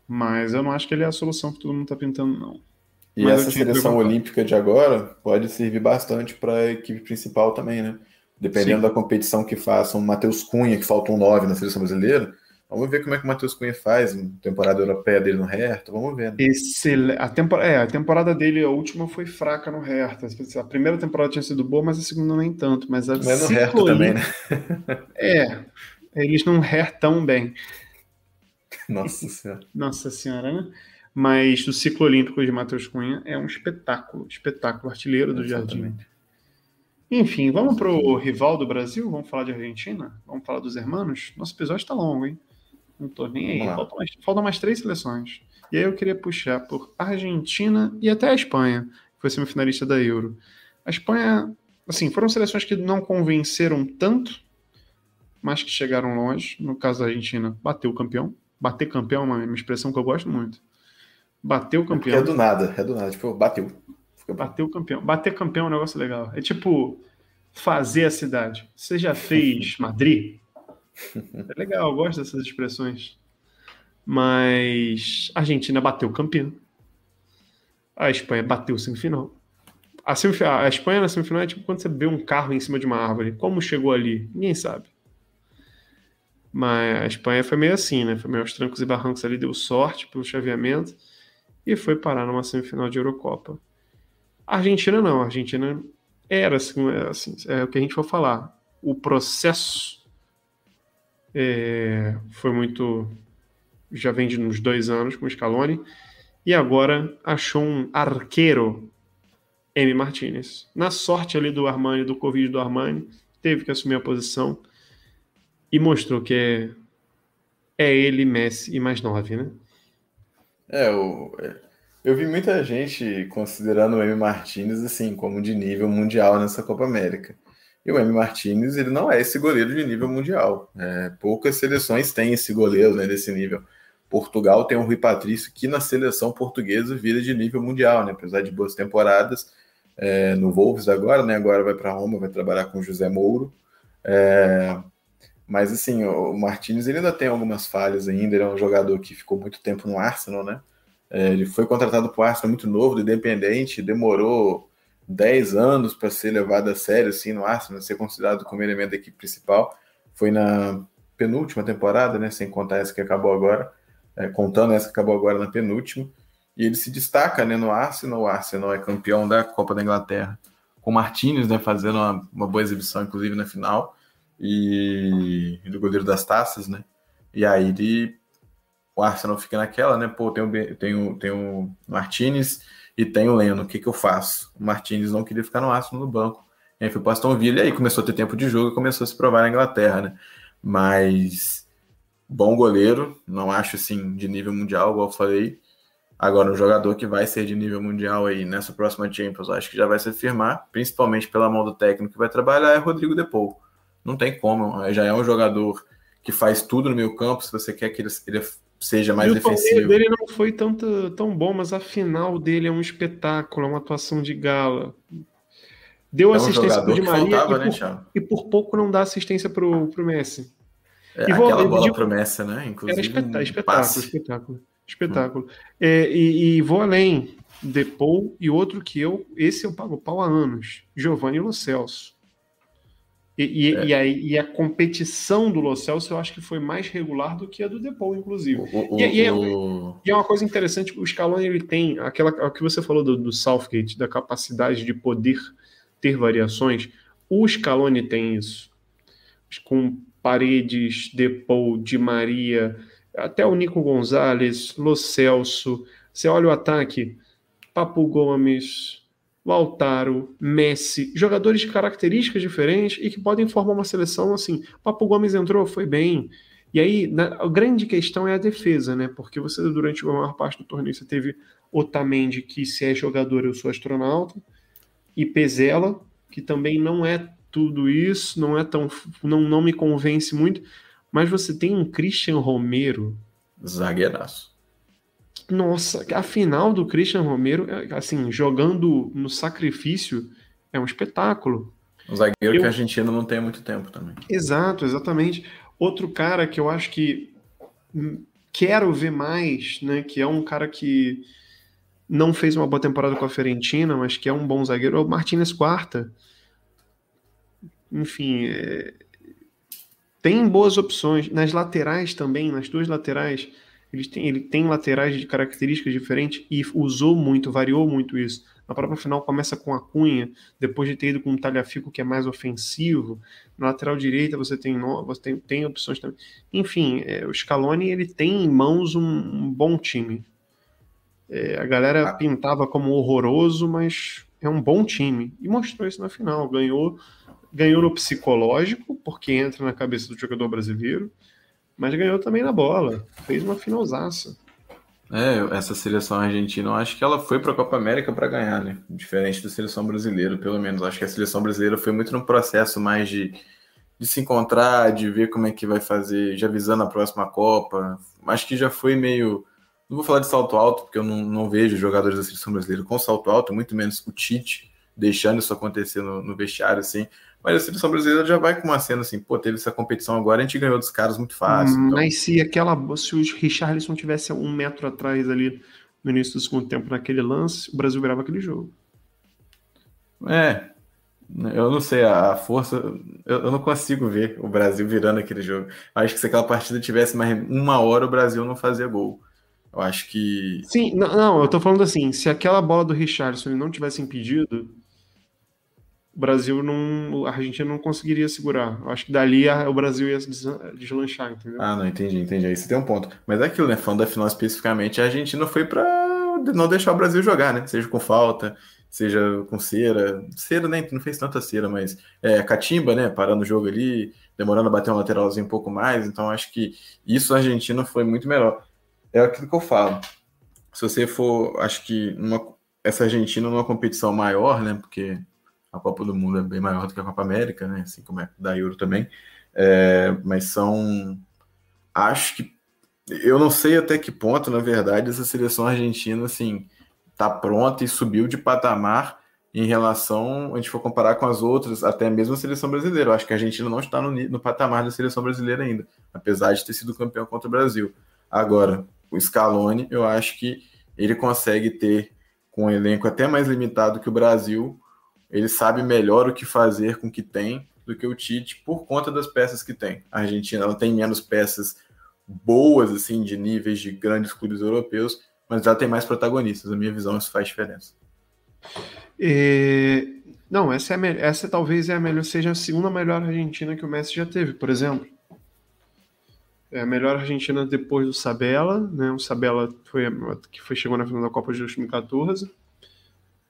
mas eu não acho que ele é a solução que todo mundo tá pintando, não. E mas essa seleção olímpica de agora pode servir bastante para a equipe principal também, né? Dependendo sim. da competição que façam, o Matheus Cunha, que falta um 9 na seleção brasileira, Vamos ver como é que o Matheus Cunha faz, temporada europeia dele no Hertha, vamos ver. Né? a, tempor é, a temporada dele, a última, foi fraca no Hertha. A primeira temporada tinha sido boa, mas a segunda nem tanto. Mas, a mas no Hertha também, né? é, eles não hertam bem. Nossa Senhora. Nossa Senhora, né? Mas o ciclo olímpico de Matheus Cunha é um espetáculo, espetáculo artilheiro do Exatamente. Jardim. Enfim, vamos para o rival do Brasil? Vamos falar de Argentina? Vamos falar dos hermanos? Nosso episódio está longo, hein? Não tô nem aí. Faltam mais, faltam mais três seleções. E aí eu queria puxar por Argentina e até a Espanha, que foi semifinalista da Euro. A Espanha, assim, foram seleções que não convenceram tanto, mas que chegaram longe. No caso da Argentina, bateu o campeão. Bater campeão é uma, uma expressão que eu gosto muito. Bateu o campeão. É do nada, é do nada. Tipo, bateu. Bateu o campeão. Bater campeão é um negócio legal. É tipo fazer a cidade. Você já fez Madrid? É legal, eu gosto dessas expressões. Mas a Argentina bateu o campeão. A Espanha bateu o semifinal. A, semifinal. a Espanha na semifinal é tipo quando você vê um carro em cima de uma árvore. Como chegou ali? Ninguém sabe. Mas a Espanha foi meio assim, né? Foi meio aos trancos e barrancos ali, deu sorte pelo chaveamento e foi parar numa semifinal de Eurocopa. A Argentina não, a Argentina era assim, é, assim é o que a gente for falar. O processo é, foi muito. Já vem de uns dois anos com o Scaloni. E agora achou um arqueiro, M. Martinez. Na sorte ali do Armani, do Covid do Armani, teve que assumir a posição e mostrou que é, é ele, Messi e mais nove, né? É, o, é, eu vi muita gente considerando o M. Martinez assim, como de nível mundial nessa Copa América. E o M. Martinez, ele não é esse goleiro de nível mundial. É, poucas seleções têm esse goleiro né, desse nível. Portugal tem o Rui Patrício, que na seleção portuguesa vira de nível mundial, né? apesar de boas temporadas. É, no Wolves agora, né? Agora vai para Roma, vai trabalhar com José Mouro. É, mas assim, o Martinez ele ainda tem algumas falhas ainda. Ele é um jogador que ficou muito tempo no Arsenal, né? É, ele foi contratado para o Arsenal muito novo, do Independente, demorou 10 anos para ser levado a sério assim, no Arsenal, ser considerado como elemento da equipe principal. Foi na penúltima temporada, né, sem contar essa que acabou agora, é, contando essa que acabou agora na penúltima. E ele se destaca né, no Arsenal. O Arsenal é campeão da Copa da Inglaterra, com o Martínez né, fazendo uma, uma boa exibição, inclusive na final, e, do goleiro das taças. Né? E aí ele, o Arsenal fica naquela, né? Pô, tem o, tem o, tem o Martínez e tem o Leno, o que, que eu faço? O Martins não queria ficar no Arsenal no banco. E aí foi para Aston Villa e aí começou a ter tempo de jogo e começou a se provar na Inglaterra, né? Mas bom goleiro, não acho assim de nível mundial, igual eu falei. Agora, um jogador que vai ser de nível mundial aí nessa próxima Champions, acho que já vai se firmar, principalmente pela mão do técnico que vai trabalhar, é Rodrigo Depou. Não tem como, já é um jogador que faz tudo no meio campo, se você quer que ele, ele seja mais e defensivo. O dele não foi tanto, tão bom, mas a final dele é um espetáculo, é uma atuação de gala. Deu é um assistência para o Di Maria faltava, e, por, né, e, por, pouco não dá assistência para o Messi. É, e vou, aquela bola digo, Messi, né? Inclusive, era espetáculo, um espetáculo, espetáculo, espetáculo. Hum. É, e, e, vou além. Depou e outro que eu, esse eu pago pau há anos. Giovanni Lo Celso. E, e, é. e, a, e, a, competição do Lo Celso eu acho que foi mais regular do que a do Depou, inclusive. O, o, e, é, o... e, é, uma coisa interessante, o Scaloni ele tem aquela o que você falou do, do Southgate, da capacidade de poder ter variações. O Scaloni tem isso. Com Paredes, Depou, Di Maria, até o Nico Gonzalez, Lo Celso. Você olha o ataque, Papo Gomes, Lautaro, Messi, jogadores de características diferentes e que podem formar uma seleção assim. Papo Gomes entrou, foi bem. E aí, na, a grande questão é a defesa, né? Porque você, durante a maior parte do torneio, você teve Otamendi, que se é jogador, eu sou astronauta, e Pezela, que também não é tudo isso, não é tão. não, não me convence muito. Mas você tem um Christian Romero. Zagueiraço. Nossa, a final do Christian Romero, é, assim, jogando no sacrifício, é um espetáculo. Um zagueiro eu... que a Argentina não tem há muito tempo também. Exato, exatamente. Outro cara que eu acho que quero ver mais, né? Que é um cara que não fez uma boa temporada com a Fiorentina, mas que é um bom zagueiro, é o Martinez Quarta. Enfim, é... tem boas opções. Nas laterais também, nas duas laterais, ele tem, ele tem laterais de características diferentes e usou muito, variou muito isso. Na própria final começa com a Cunha, depois de ter ido com um Talhafico que é mais ofensivo. Na lateral direita você tem, você tem, tem opções também. Enfim, é, o Scaloni ele tem em mãos um, um bom time. É, a galera ah. pintava como horroroso, mas é um bom time. E mostrou isso na final. Ganhou, ganhou no psicológico, porque entra na cabeça do jogador brasileiro mas ganhou também na bola. Fez uma finalzaça. É, essa seleção argentina, eu acho que ela foi para a Copa América para ganhar, né? Diferente da seleção brasileira, pelo menos. Acho que a seleção brasileira foi muito no processo mais de, de se encontrar, de ver como é que vai fazer, já visando a próxima Copa. Acho que já foi meio. Não vou falar de salto alto, porque eu não, não vejo jogadores da seleção brasileira com salto alto, muito menos o Tite deixando isso acontecer no, no vestiário, assim. Mas a seleção brasileira já vai com uma cena assim, pô, teve essa competição agora, a gente ganhou dos caras muito fácil. Hum, então... Mas se aquela. Se o Richarlison tivesse um metro atrás ali no início do segundo tempo naquele lance, o Brasil virava aquele jogo. É. Eu não sei, a força. Eu, eu não consigo ver o Brasil virando aquele jogo. Acho que se aquela partida tivesse mais uma hora, o Brasil não fazia gol. Eu acho que. Sim, não, não eu tô falando assim, se aquela bola do Richardson não tivesse impedido, o Brasil não. A Argentina não conseguiria segurar. Acho que dali a, o Brasil ia deslanchar, entendeu? Ah, não, entendi, entendi. Aí você tem um ponto. Mas é aquilo, né? Falando da final especificamente, a Argentina foi para não deixar o Brasil jogar, né? Seja com falta, seja com cera. Cera nem não fez tanta cera, mas é, catimba, né? Parando o jogo ali, demorando a bater um lateralzinho um pouco mais. Então acho que isso a Argentina foi muito melhor. É aquilo que eu falo. Se você for, acho que numa, essa Argentina numa competição maior, né? Porque a Copa do Mundo é bem maior do que a Copa América, né? Assim como é da Euro também. É, mas são. Acho que. Eu não sei até que ponto, na verdade, essa seleção argentina, assim, tá pronta e subiu de patamar em relação, a gente for comparar com as outras, até mesmo a seleção brasileira. Eu acho que a Argentina não está no, no patamar da seleção brasileira ainda, apesar de ter sido campeão contra o Brasil. Agora, o Scaloni, eu acho que ele consegue ter, com um elenco até mais limitado que o Brasil, ele sabe melhor o que fazer com o que tem do que o Tite por conta das peças que tem. A Argentina ela tem menos peças boas assim de níveis de grandes clubes europeus, mas ela tem mais protagonistas. A minha visão isso faz diferença. É... Não, essa é essa talvez é a melhor, seja a segunda melhor Argentina que o Messi já teve, por exemplo. É a melhor Argentina depois do Sabella, né? O Sabella foi que foi chegou na final da Copa de 2014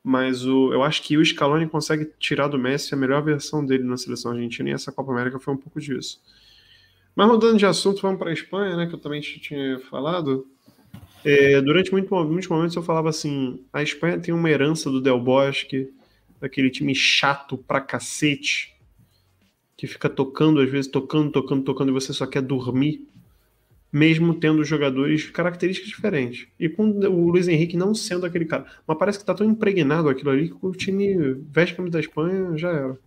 mas o, eu acho que o Scaloni consegue tirar do Messi a melhor versão dele na seleção argentina e essa Copa América foi um pouco disso. Mas mudando de assunto, vamos para a Espanha, né, que eu também tinha falado. É, durante muito, muitos momentos eu falava assim: a Espanha tem uma herança do Del Bosque, daquele time chato pra cacete, que fica tocando, às vezes tocando, tocando, tocando, e você só quer dormir mesmo tendo jogadores de características diferentes. E com o Luiz Henrique não sendo aquele cara. Mas parece que tá tão impregnado aquilo ali que o time veste camisa da Espanha já era.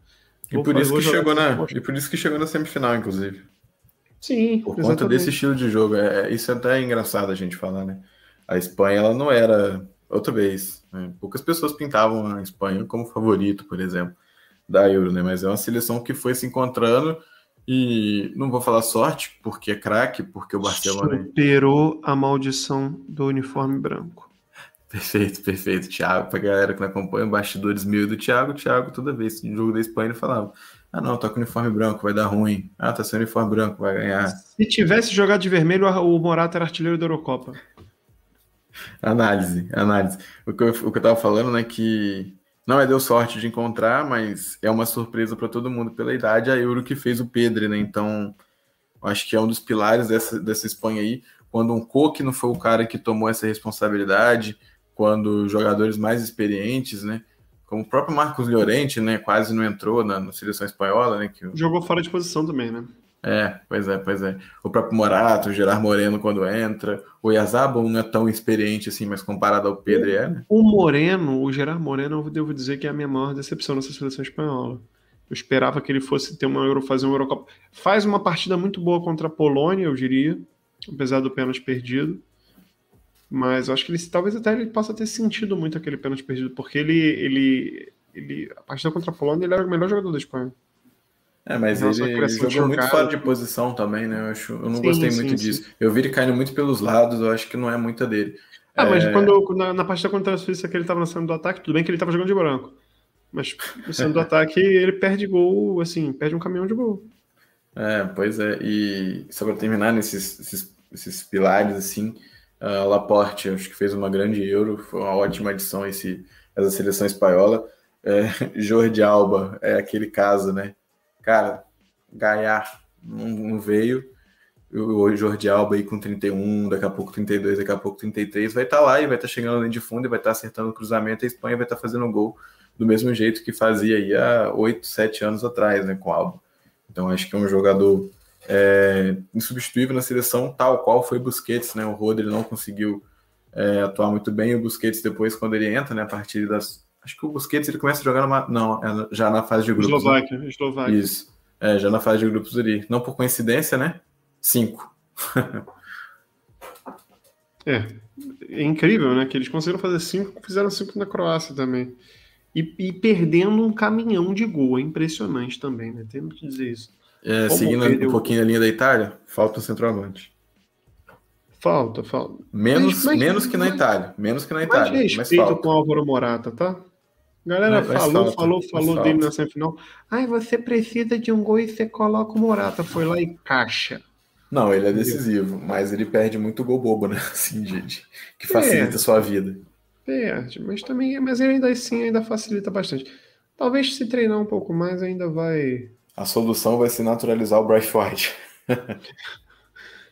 E por, isso que chegou na, e por isso que chegou na semifinal, inclusive. Sim, Por exatamente. conta desse estilo de jogo. É, é, isso é até engraçado a gente falar, né? A Espanha, ela não era, outra vez, né? poucas pessoas pintavam a Espanha como favorito, por exemplo. da Euro, né? Mas é uma seleção que foi se encontrando e não vou falar sorte, porque é craque, porque o Barcelona. Superou a maldição do uniforme branco. Perfeito, perfeito. Thiago, pra galera que não acompanha, bastidores mil do Thiago, Thiago, toda vez no jogo da Espanha ele falava: Ah, não, tá com uniforme branco, vai dar ruim. Ah, tá sem uniforme branco, vai ganhar. Se tivesse jogado de vermelho, o Morata era artilheiro da Eurocopa. Análise, análise. O que eu, o que eu tava falando, né, que não é deu sorte de encontrar, mas é uma surpresa para todo mundo pela idade. A Euro que fez o Pedro, né? Então, acho que é um dos pilares dessa, dessa Espanha aí. Quando um Coque não foi o cara que tomou essa responsabilidade, quando jogadores mais experientes, né? Como o próprio Marcos Llorente, né? Quase não entrou na, na seleção espanhola, né? Que... Jogou fora de posição também, né? É, pois é, pois é. O próprio Morato, o Gerard Moreno quando entra. O Yazabon não é tão experiente assim, mas comparado ao Pedro é, né? O Moreno, o Gerard Moreno, eu devo dizer que é a minha maior decepção nessa seleção espanhola. Eu esperava que ele fosse ter uma Euro, fazer uma Eurocopa. Faz uma partida muito boa contra a Polônia, eu diria, apesar do pênalti perdido. Mas eu acho que ele talvez até ele possa ter sentido muito aquele pênalti perdido, porque ele, ele, ele a partida contra a Polônia ele era o melhor jogador da Espanha. É, mas ele, ele jogou muito fora de posição também, né? Eu, acho, eu não sim, gostei sim, muito sim. disso. Eu vi ele caindo muito pelos lados, eu acho que não é muita dele. Ah, é... mas quando na, na partida contra a Suíça que ele estava cena do ataque, tudo bem que ele estava jogando de branco. Mas no cena do ataque ele perde gol, assim, perde um caminhão de gol. É, pois é. E só para terminar nesses esses, esses pilares, assim, a Laporte, acho que fez uma grande Euro, foi uma ótima adição esse, essa seleção espanhola. É, Jordi Alba é aquele caso, né? Cara, Gaia não, não veio. O Jordi Alba aí com 31, daqui a pouco 32, daqui a pouco 33, vai estar tá lá e vai estar tá chegando além de fundo e vai estar tá acertando o cruzamento. A Espanha vai estar tá fazendo gol do mesmo jeito que fazia aí há 8, 7 anos atrás, né, com o Alba. Então acho que é um jogador é, insubstituível na seleção, tal qual foi Busquets, né? O Rodri não conseguiu é, atuar muito bem. O Busquets depois, quando ele entra, né, a partir das Acho que o Busquets ele começa a jogar numa. Não, é já na fase de grupos. Né? Eslováquia, né? Eslováquia. Isso. É, já na fase de grupos ali. Não por coincidência, né? Cinco. é. É incrível, né? Que eles conseguiram fazer cinco, fizeram cinco na Croácia também. E, e perdendo um caminhão de gol. É impressionante também, né? Temos que dizer isso. É, seguindo um pouquinho a linha da Itália, falta o centroavante. Falta, falta. Menos, mas, mas, menos que na Itália. Menos que na Itália. Mas respeito com o Álvaro Morata, tá? Galera falou, falta, falou, falou dele na semifinal. Ai, você precisa de um gol e você coloca o Morata. Foi lá e caixa. Não, ele é decisivo, mas ele perde muito gol bobo, né? Assim, de, de que facilita a sua vida. Perde, mas também, mas ele ainda assim ainda facilita bastante. Talvez se treinar um pouco mais ainda vai. A solução vai ser naturalizar o Bryce White.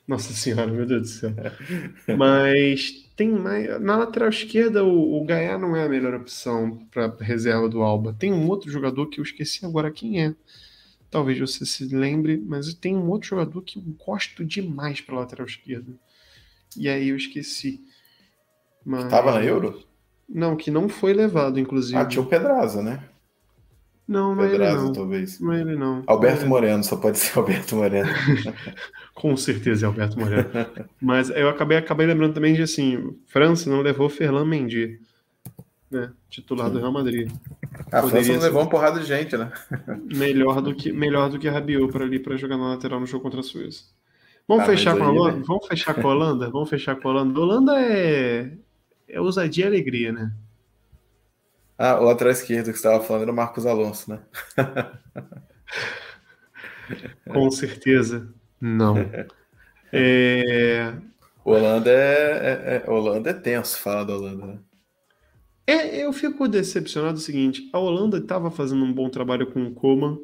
Nossa senhora, meu Deus do céu. Mas tem mais. Na lateral esquerda, o, o Gaia não é a melhor opção para reserva do Alba. Tem um outro jogador que eu esqueci agora quem é. Talvez você se lembre, mas tem um outro jogador que eu gosto demais para lateral esquerda. E aí eu esqueci. Mas... Tava na Euro? Não, que não foi levado, inclusive. Ah, tinha o Pedraza, né? Não, não Pedraza, é ele não. talvez. Não é ele não. Alberto é... Moreno, só pode ser Alberto Moreno. Com certeza é Alberto Moreno. Mas eu acabei, acabei lembrando também de assim, França não levou Ferland Mendy, né? Titular do Real Madrid. A França não levou uma porrada de gente, né? melhor do que melhor do que Rabiot para ali para jogar na lateral no jogo contra a Suíça. Vamos ah, fechar com a Holanda? Né? Vamos fechar com a Holanda? Vamos fechar com a Holanda. A Holanda é é ousadia e alegria, né? Ah, o lateral esquerdo que você estava falando era o Marcos Alonso, né? Com certeza. Não. É... Holanda é, é, é, Holanda é tenso falar da Holanda, né? É, eu fico decepcionado o seguinte: a Holanda estava fazendo um bom trabalho com o Coman,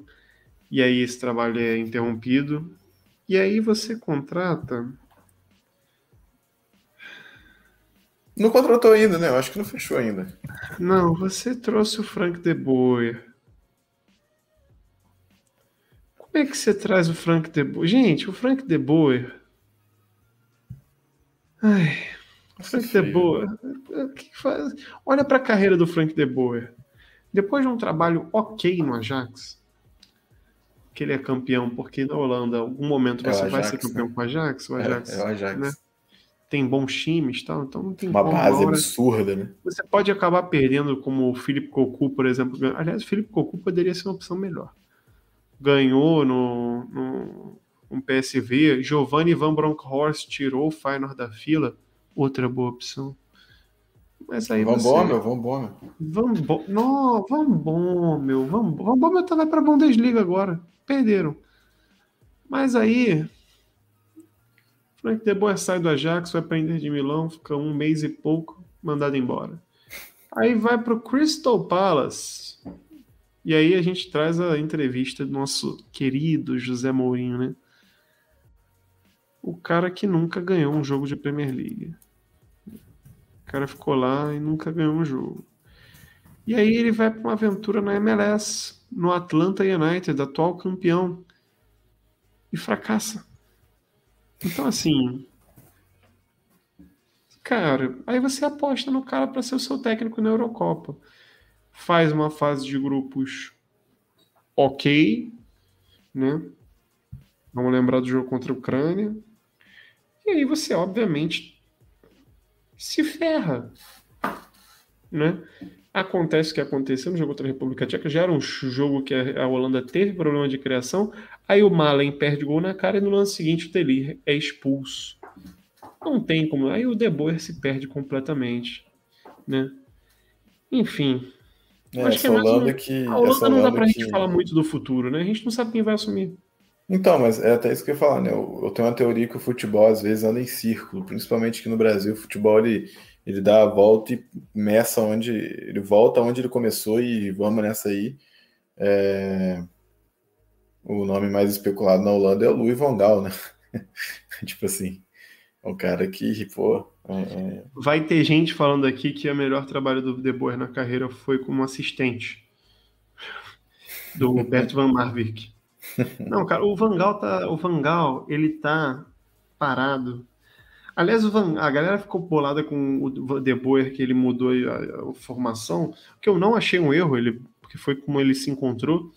e aí esse trabalho é interrompido, e aí você contrata. Não contratou ainda, né? Eu acho que não fechou ainda. Não, você trouxe o Frank de Boer. Como é que você traz o Frank De Boer? Gente, o Frank De Boer. Ai, o Frank De Boer. Olha para a carreira do Frank De Boer. Depois de um trabalho ok no Ajax, que ele é campeão, porque na Holanda, em algum momento é você é vai ser campeão né? com o Ajax, o Ajax, é, é o Ajax. Né? tem bons times, tal, então não tem Uma base hora- absurda, né? Você pode acabar perdendo como o Felipe Cocu, por exemplo. Aliás, o Felipe Cocu poderia ser uma opção melhor. Ganhou no, no um PSV. Giovanni Van Bronckhorst tirou o Feyenoord da fila. Outra boa opção. Mas aí Van você... Bommel, Van Bommel. Não, Bommel. Van, Bommel tá lá pra Bundesliga agora. Perderam. Mas aí... Frank De Boer sai do Ajax, vai pra Inter de Milão, fica um mês e pouco, mandado embora. Aí vai pro Crystal Palace. E aí a gente traz a entrevista do nosso querido José Mourinho, né? O cara que nunca ganhou um jogo de Premier League. O cara ficou lá e nunca ganhou um jogo. E aí ele vai para uma aventura na MLS, no Atlanta United, atual campeão, e fracassa. Então assim, cara, aí você aposta no cara para ser o seu técnico na Eurocopa. Faz uma fase de grupos ok, né? Vamos lembrar do jogo contra a Ucrânia. E aí você, obviamente, se ferra, né? Acontece o que aconteceu no jogo contra a República Tcheca, já era um jogo que a Holanda teve problema de criação, aí o Malen perde gol na cara e no lance seguinte o Telir é expulso. Não tem como, aí o De Boer se perde completamente, né? Enfim, É, Acho que é Holanda que. a Holanda não dá pra que... gente falar muito do futuro, né? A gente não sabe quem vai assumir. Então, mas é até isso que eu ia falar, né? Eu, eu tenho uma teoria que o futebol às vezes anda em círculo, principalmente aqui no Brasil. O futebol ele, ele dá a volta e começa onde. Ele volta onde ele começou e vamos nessa aí. É, O nome mais especulado na Holanda é o Louis Van Gaal, né? tipo assim, é um cara que, pô. É- é- Vai ter gente falando aqui que o melhor trabalho do De Boer na carreira foi como assistente do Bert Van Marwijk. Não, cara, o Van Gaal tá, o Van Gaal, ele tá parado. Aliás, Van- a galera ficou bolada com o De Boer que ele mudou a, a formação, que eu não achei um erro, ele porque foi como ele se encontrou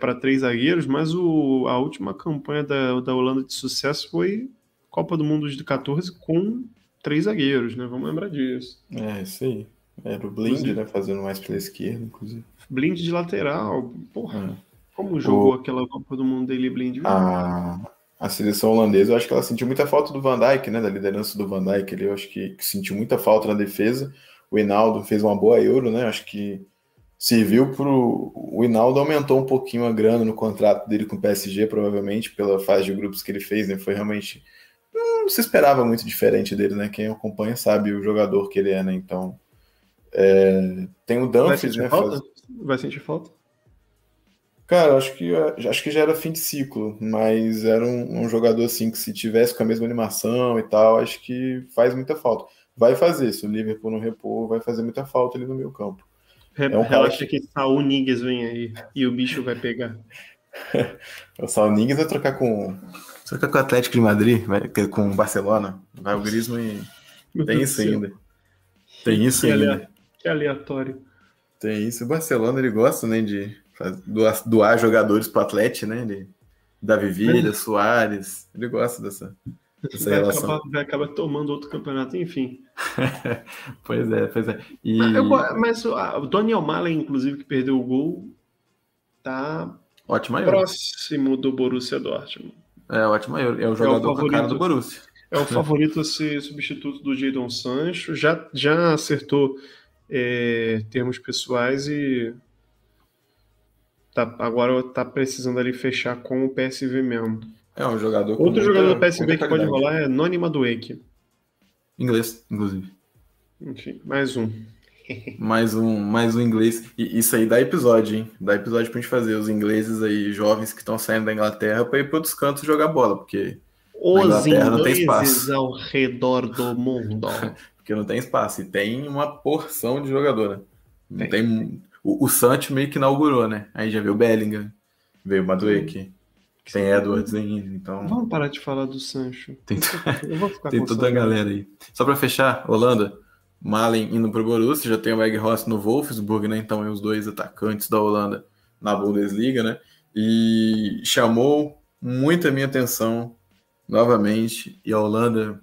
para três zagueiros, mas o, a última campanha da, da Holanda de sucesso foi Copa do Mundo de 14 com três zagueiros, né? Vamos lembrar disso. É, isso aí. Era o Blind, Inclusive. né? Fazendo mais pela esquerda, inclusive. Blind de lateral, porra. É. Como jogou aquela Copa do Mundo dele, Blind? A, a seleção holandesa, eu acho que ela sentiu muita falta do Van Dijk, né? Da liderança do Van Dijk. Ele, eu acho que, que sentiu muita falta na defesa. O Hinaldo fez uma boa Euro, né? Acho que serviu pro. O Hinaldo aumentou um pouquinho a grana no contrato dele com o PSG, provavelmente, pela fase de grupos que ele fez, né? Foi realmente. Não se esperava muito diferente dele, né? Quem acompanha sabe o jogador que ele é, né? Então. é, Tem o Dumfries, né? falta? faz- Vai sentir falta? Cara, acho que, acho que já era fim de ciclo, mas era um, um jogador assim que se tivesse com a mesma animação e tal, acho que faz muita falta. Vai fazer, se o Liverpool não repor, vai fazer muita falta ali no meio campo. Re- É um Relaxa que Saul Niguez vem aí e o bicho vai pegar. O Salningues vai trocar com. Trocar com o Atlético de Madrid, com o Barcelona. Vai o Griezmann e. Tem isso ainda. Tem isso Que, ainda. que aleatório. Tem isso. O Barcelona ele gosta, né, de doar, doar jogadores pro Atlético, né? Ele, Davi Villa, Soares. Ele gosta dessa, dessa Vai relação. acabar, vai acabar tomando outro campeonato, enfim. Pois é, pois é. E... Mas, eu mas o Daniel Malen, inclusive, que perdeu o gol, tá Ótima Euro. próximo do Borussia Dortmund. É, ótima Euro. É o jogador a cara favorito. do Borussia. É o favorito a ser substituto do Jadon Sancho. Já, já acertou é, termos pessoais e tá, agora tá precisando ali fechar com o PSV mesmo. É um jogador Outro muita- jogador do PSV que pode rolar é Noni Madueke. Inglês, inclusive. Enfim, mais um. Mais um, mais um inglês. E isso aí dá episódio, hein? Dá episódio pra gente fazer. Os ingleses aí, jovens que estão saindo da Inglaterra pra ir para outros cantos jogar bola, porque, Os Inglaterra não tem ingleses espaço. ao redor do mundo. porque não tem espaço. E tem uma porção de jogador, né? Tem. tem... O, o Sancho meio que inaugurou, né? Aí já veio o Bellingham, veio o Madueke, tem Edwards ainda, então Vamos parar de falar do Sancho. Tem- Eu vou ficar tem com toda a galera aí. Só pra fechar, Holanda, Malen indo pro Borussia, já tem o Weghorst no Wolfsburg, né? Então é os dois atacantes da Holanda na Bundesliga, né? E chamou muito a minha atenção novamente. E a Holanda,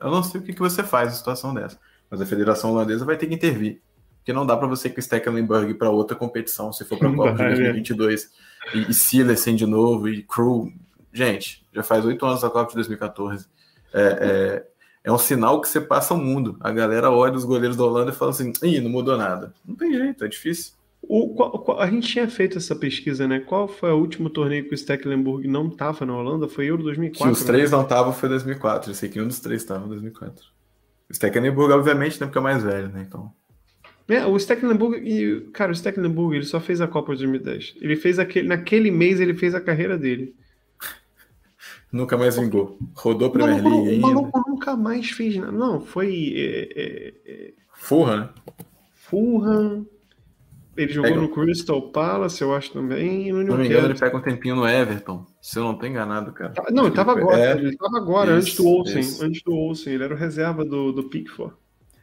Eu não sei o que, que você faz em situação dessa, mas a Federação Holandesa vai ter que intervir. Porque não dá para você ir com o Stecklenburg para outra competição, se for para a Copa de 2022, e, e Silersen de novo, e Crew. Gente, já faz oito anos da Copa de 2014. É, é, é, um sinal que você passa o mundo. A galera olha os goleiros da Holanda e fala assim: ih, não mudou nada. Não tem jeito, é difícil. O, qual, a gente tinha feito essa pesquisa, né? Qual foi o último torneio que o Stecklenburg não estava na Holanda? Foi Euro 2004. Que os três né? não estavam, foi 2004. Eu sei que um dos três estava em 2004. O Stecklenburg, obviamente, né? Porque é mais velho, né? Então. É, o Stecklenburg, e, cara, o Stecklenburg, ele só fez a Copa de 2010. Ele fez aquele, naquele mês, ele fez a carreira dele. Nunca mais vingou. Rodou a Premier League ainda. O maluco nunca mais fez nada. Não, foi. É, é, é... Fulham, né? Fulham, ele jogou pega. no Crystal Palace, eu acho também. E no não me engano, ele pega um tempinho no Everton. Se eu não tô enganado, cara. Tá, não, ele tava agora. É, ele tava agora, isso, antes do Olsen. Isso. Antes do Olsen. Ele era o reserva do, do Pickford.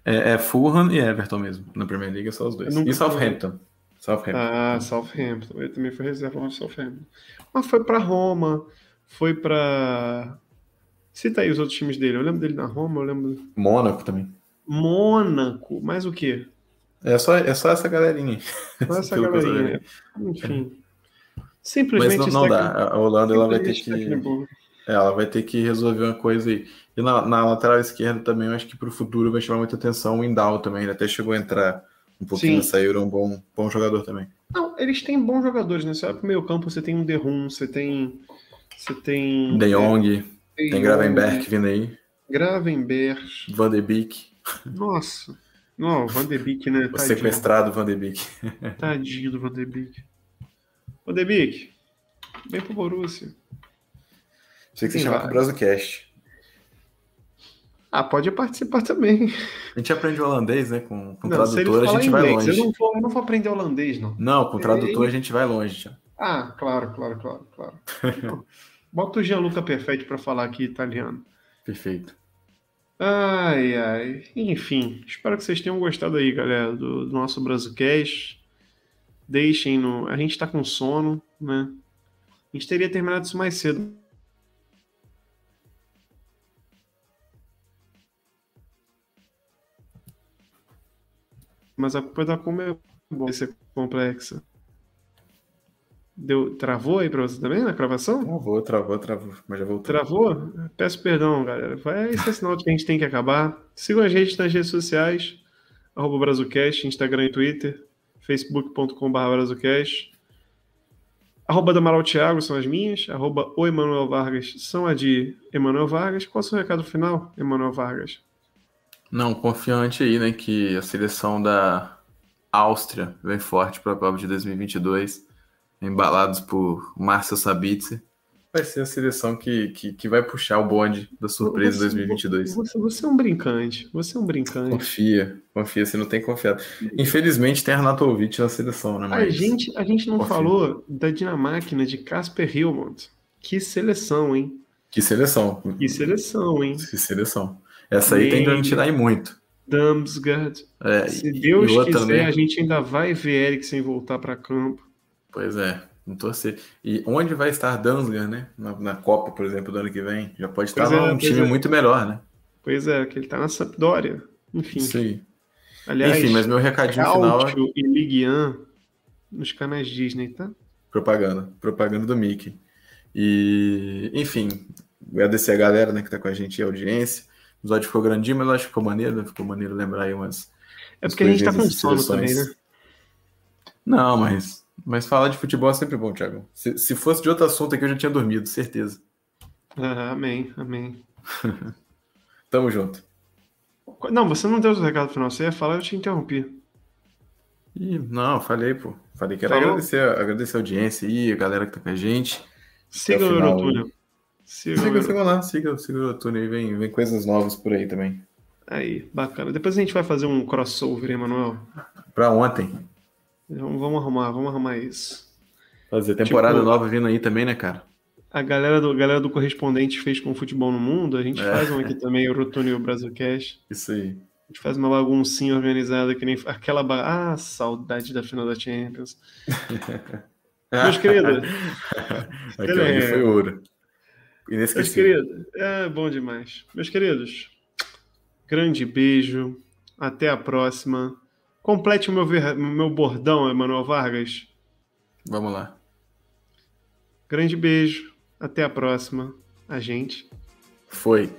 É, é Fulham e Everton mesmo. Na Primeira Liga, só os dois. E Southampton. Southampton. Ah, Southampton. Ele também foi reserva no Southampton. Mas foi pra Roma, foi pra. Cita aí os outros times dele. Eu lembro dele na Roma, eu lembro. Mônaco também. Mônaco. Mais o quê? É só, é só essa galerinha. Só essa galerinha. Enfim. Simplesmente. Mas não, não dá. A Holanda ela vai ter que. É, ela vai ter que resolver uma coisa aí. E na, na lateral esquerda também, eu acho que para o futuro vai chamar muita atenção o Indal também. Ele até chegou a entrar um pouquinho nessa Euro, um bom, bom jogador também. Não, eles têm bons jogadores, né? Você vai pro meio campo, você tem um Derrum, você tem. Você tem. De Jong, é, tem Gravenberg vindo aí. Gravenberg. Van de Beek. Nossa. Não, Van de Beek, né? O Tadinho. sequestrado Van de Beek. Tadinho do Van de Beek. Van de Beek, vem pro Borussia. Sei que você chama pro Brasilcast. Ah, pode participar também. A gente aprende holandês, né? Com, com não, tradutor a gente vai longe. Eu não, vou, eu não vou aprender holandês, não. Não, com tradutor a gente vai longe. Já. Ah, claro, claro, claro, claro. Bota o Gianluca Perfeito para falar aqui italiano. Perfeito. Ai, ai. Enfim, espero que vocês tenham gostado aí, galera, do, do nosso Brasilcast. Deixem no. A gente tá com sono, né? A gente teria terminado isso mais cedo. Mas a culpa da como é ser complexa. Deu, travou aí pra você também na gravação? Travou, travou, travou, mas já voltou. Travou? Peço perdão, galera. Vai, esse é sinal de que a gente tem que acabar. Sigam a gente nas redes sociais, arroba Brazucast, Instagram e Twitter, facebook.com.br Brazucast. Arroba do Amaral Thiago são as minhas, arroba o Emanuel Vargas são a de Emanuel Vargas. Qual é o seu recado final, Emanuel Vargas? Não, confiante aí, né, que a seleção da Áustria vem forte para a Copa de 2022 embalados por Márcio Sabitzer, vai ser a seleção que, que, que, vai puxar o bonde da surpresa você, 2022. Você, você, é um brincante, você é um brincante. Confia, confia, você não tem confiado. Infelizmente tem Arnautovic na seleção, né? Mas... A, gente, a gente não confia. falou da Dinamáquina de Casper Hilmont. Que seleção, hein? Que seleção. Que seleção, hein? Que seleção. Essa aí tem que tirar aí muito. Damsgaard. É, Se Deus quiser, também. a gente ainda vai ver Eriksen voltar para campo. Pois é, não torcer. E onde vai estar Dansler, né? Na, na, Copa, por exemplo, do ano que vem? Já pode estar é, num time é. muito melhor, né? Pois é, que ele tá na Sampdoria. Enfim. Sim. Aliás, Enfim, mas meu recadinho final. É e Ligue 1 nos canais Disney, tá? Propaganda. Propaganda do Mickey. E, enfim, agradecer a galera né, que tá com a gente e a audiência. O episódio ficou grandinho, mas eu acho que ficou maneiro, né? Ficou maneiro lembrar aí umas. É porque a gente tá com sono também, né? Não, mas mas falar de futebol é sempre bom, Thiago. Se, se fosse de outro assunto aqui, eu já tinha dormido, certeza. Ah, amém, amém. Tamo junto. Não, você não deu o recado final. Você ia falar, eu te interrompi. Ih, não, falei, pô. Falei que era agradecer, agradecer a audiência aí, a galera que tá com a gente. Siga o Eurotúnel. Siga, siga, siga lá, siga, siga o Eurotúnel aí, vem, vem coisas novas por aí também. Aí, bacana. Depois a gente vai fazer um crossover, Emanuel. Pra ontem. Vamos, vamos arrumar, vamos arrumar isso. Fazer temporada tipo, nova vindo aí também, né, cara? A galera do, galera do correspondente fez com o futebol no mundo, a gente é. faz um aqui também, o Rotônio e o Brasil Cash. Isso aí. A gente faz uma baguncinha organizada que nem aquela ba... Ah, saudade da final da Champions. Meus queridos. Aquilo ali foi ouro. Meus queridos, é bom demais. Meus queridos, Grande beijo. Até a próxima. Complete o meu, ver... meu bordão, Emanuel Vargas. Vamos lá. Grande beijo. Até a próxima. A gente. Foi.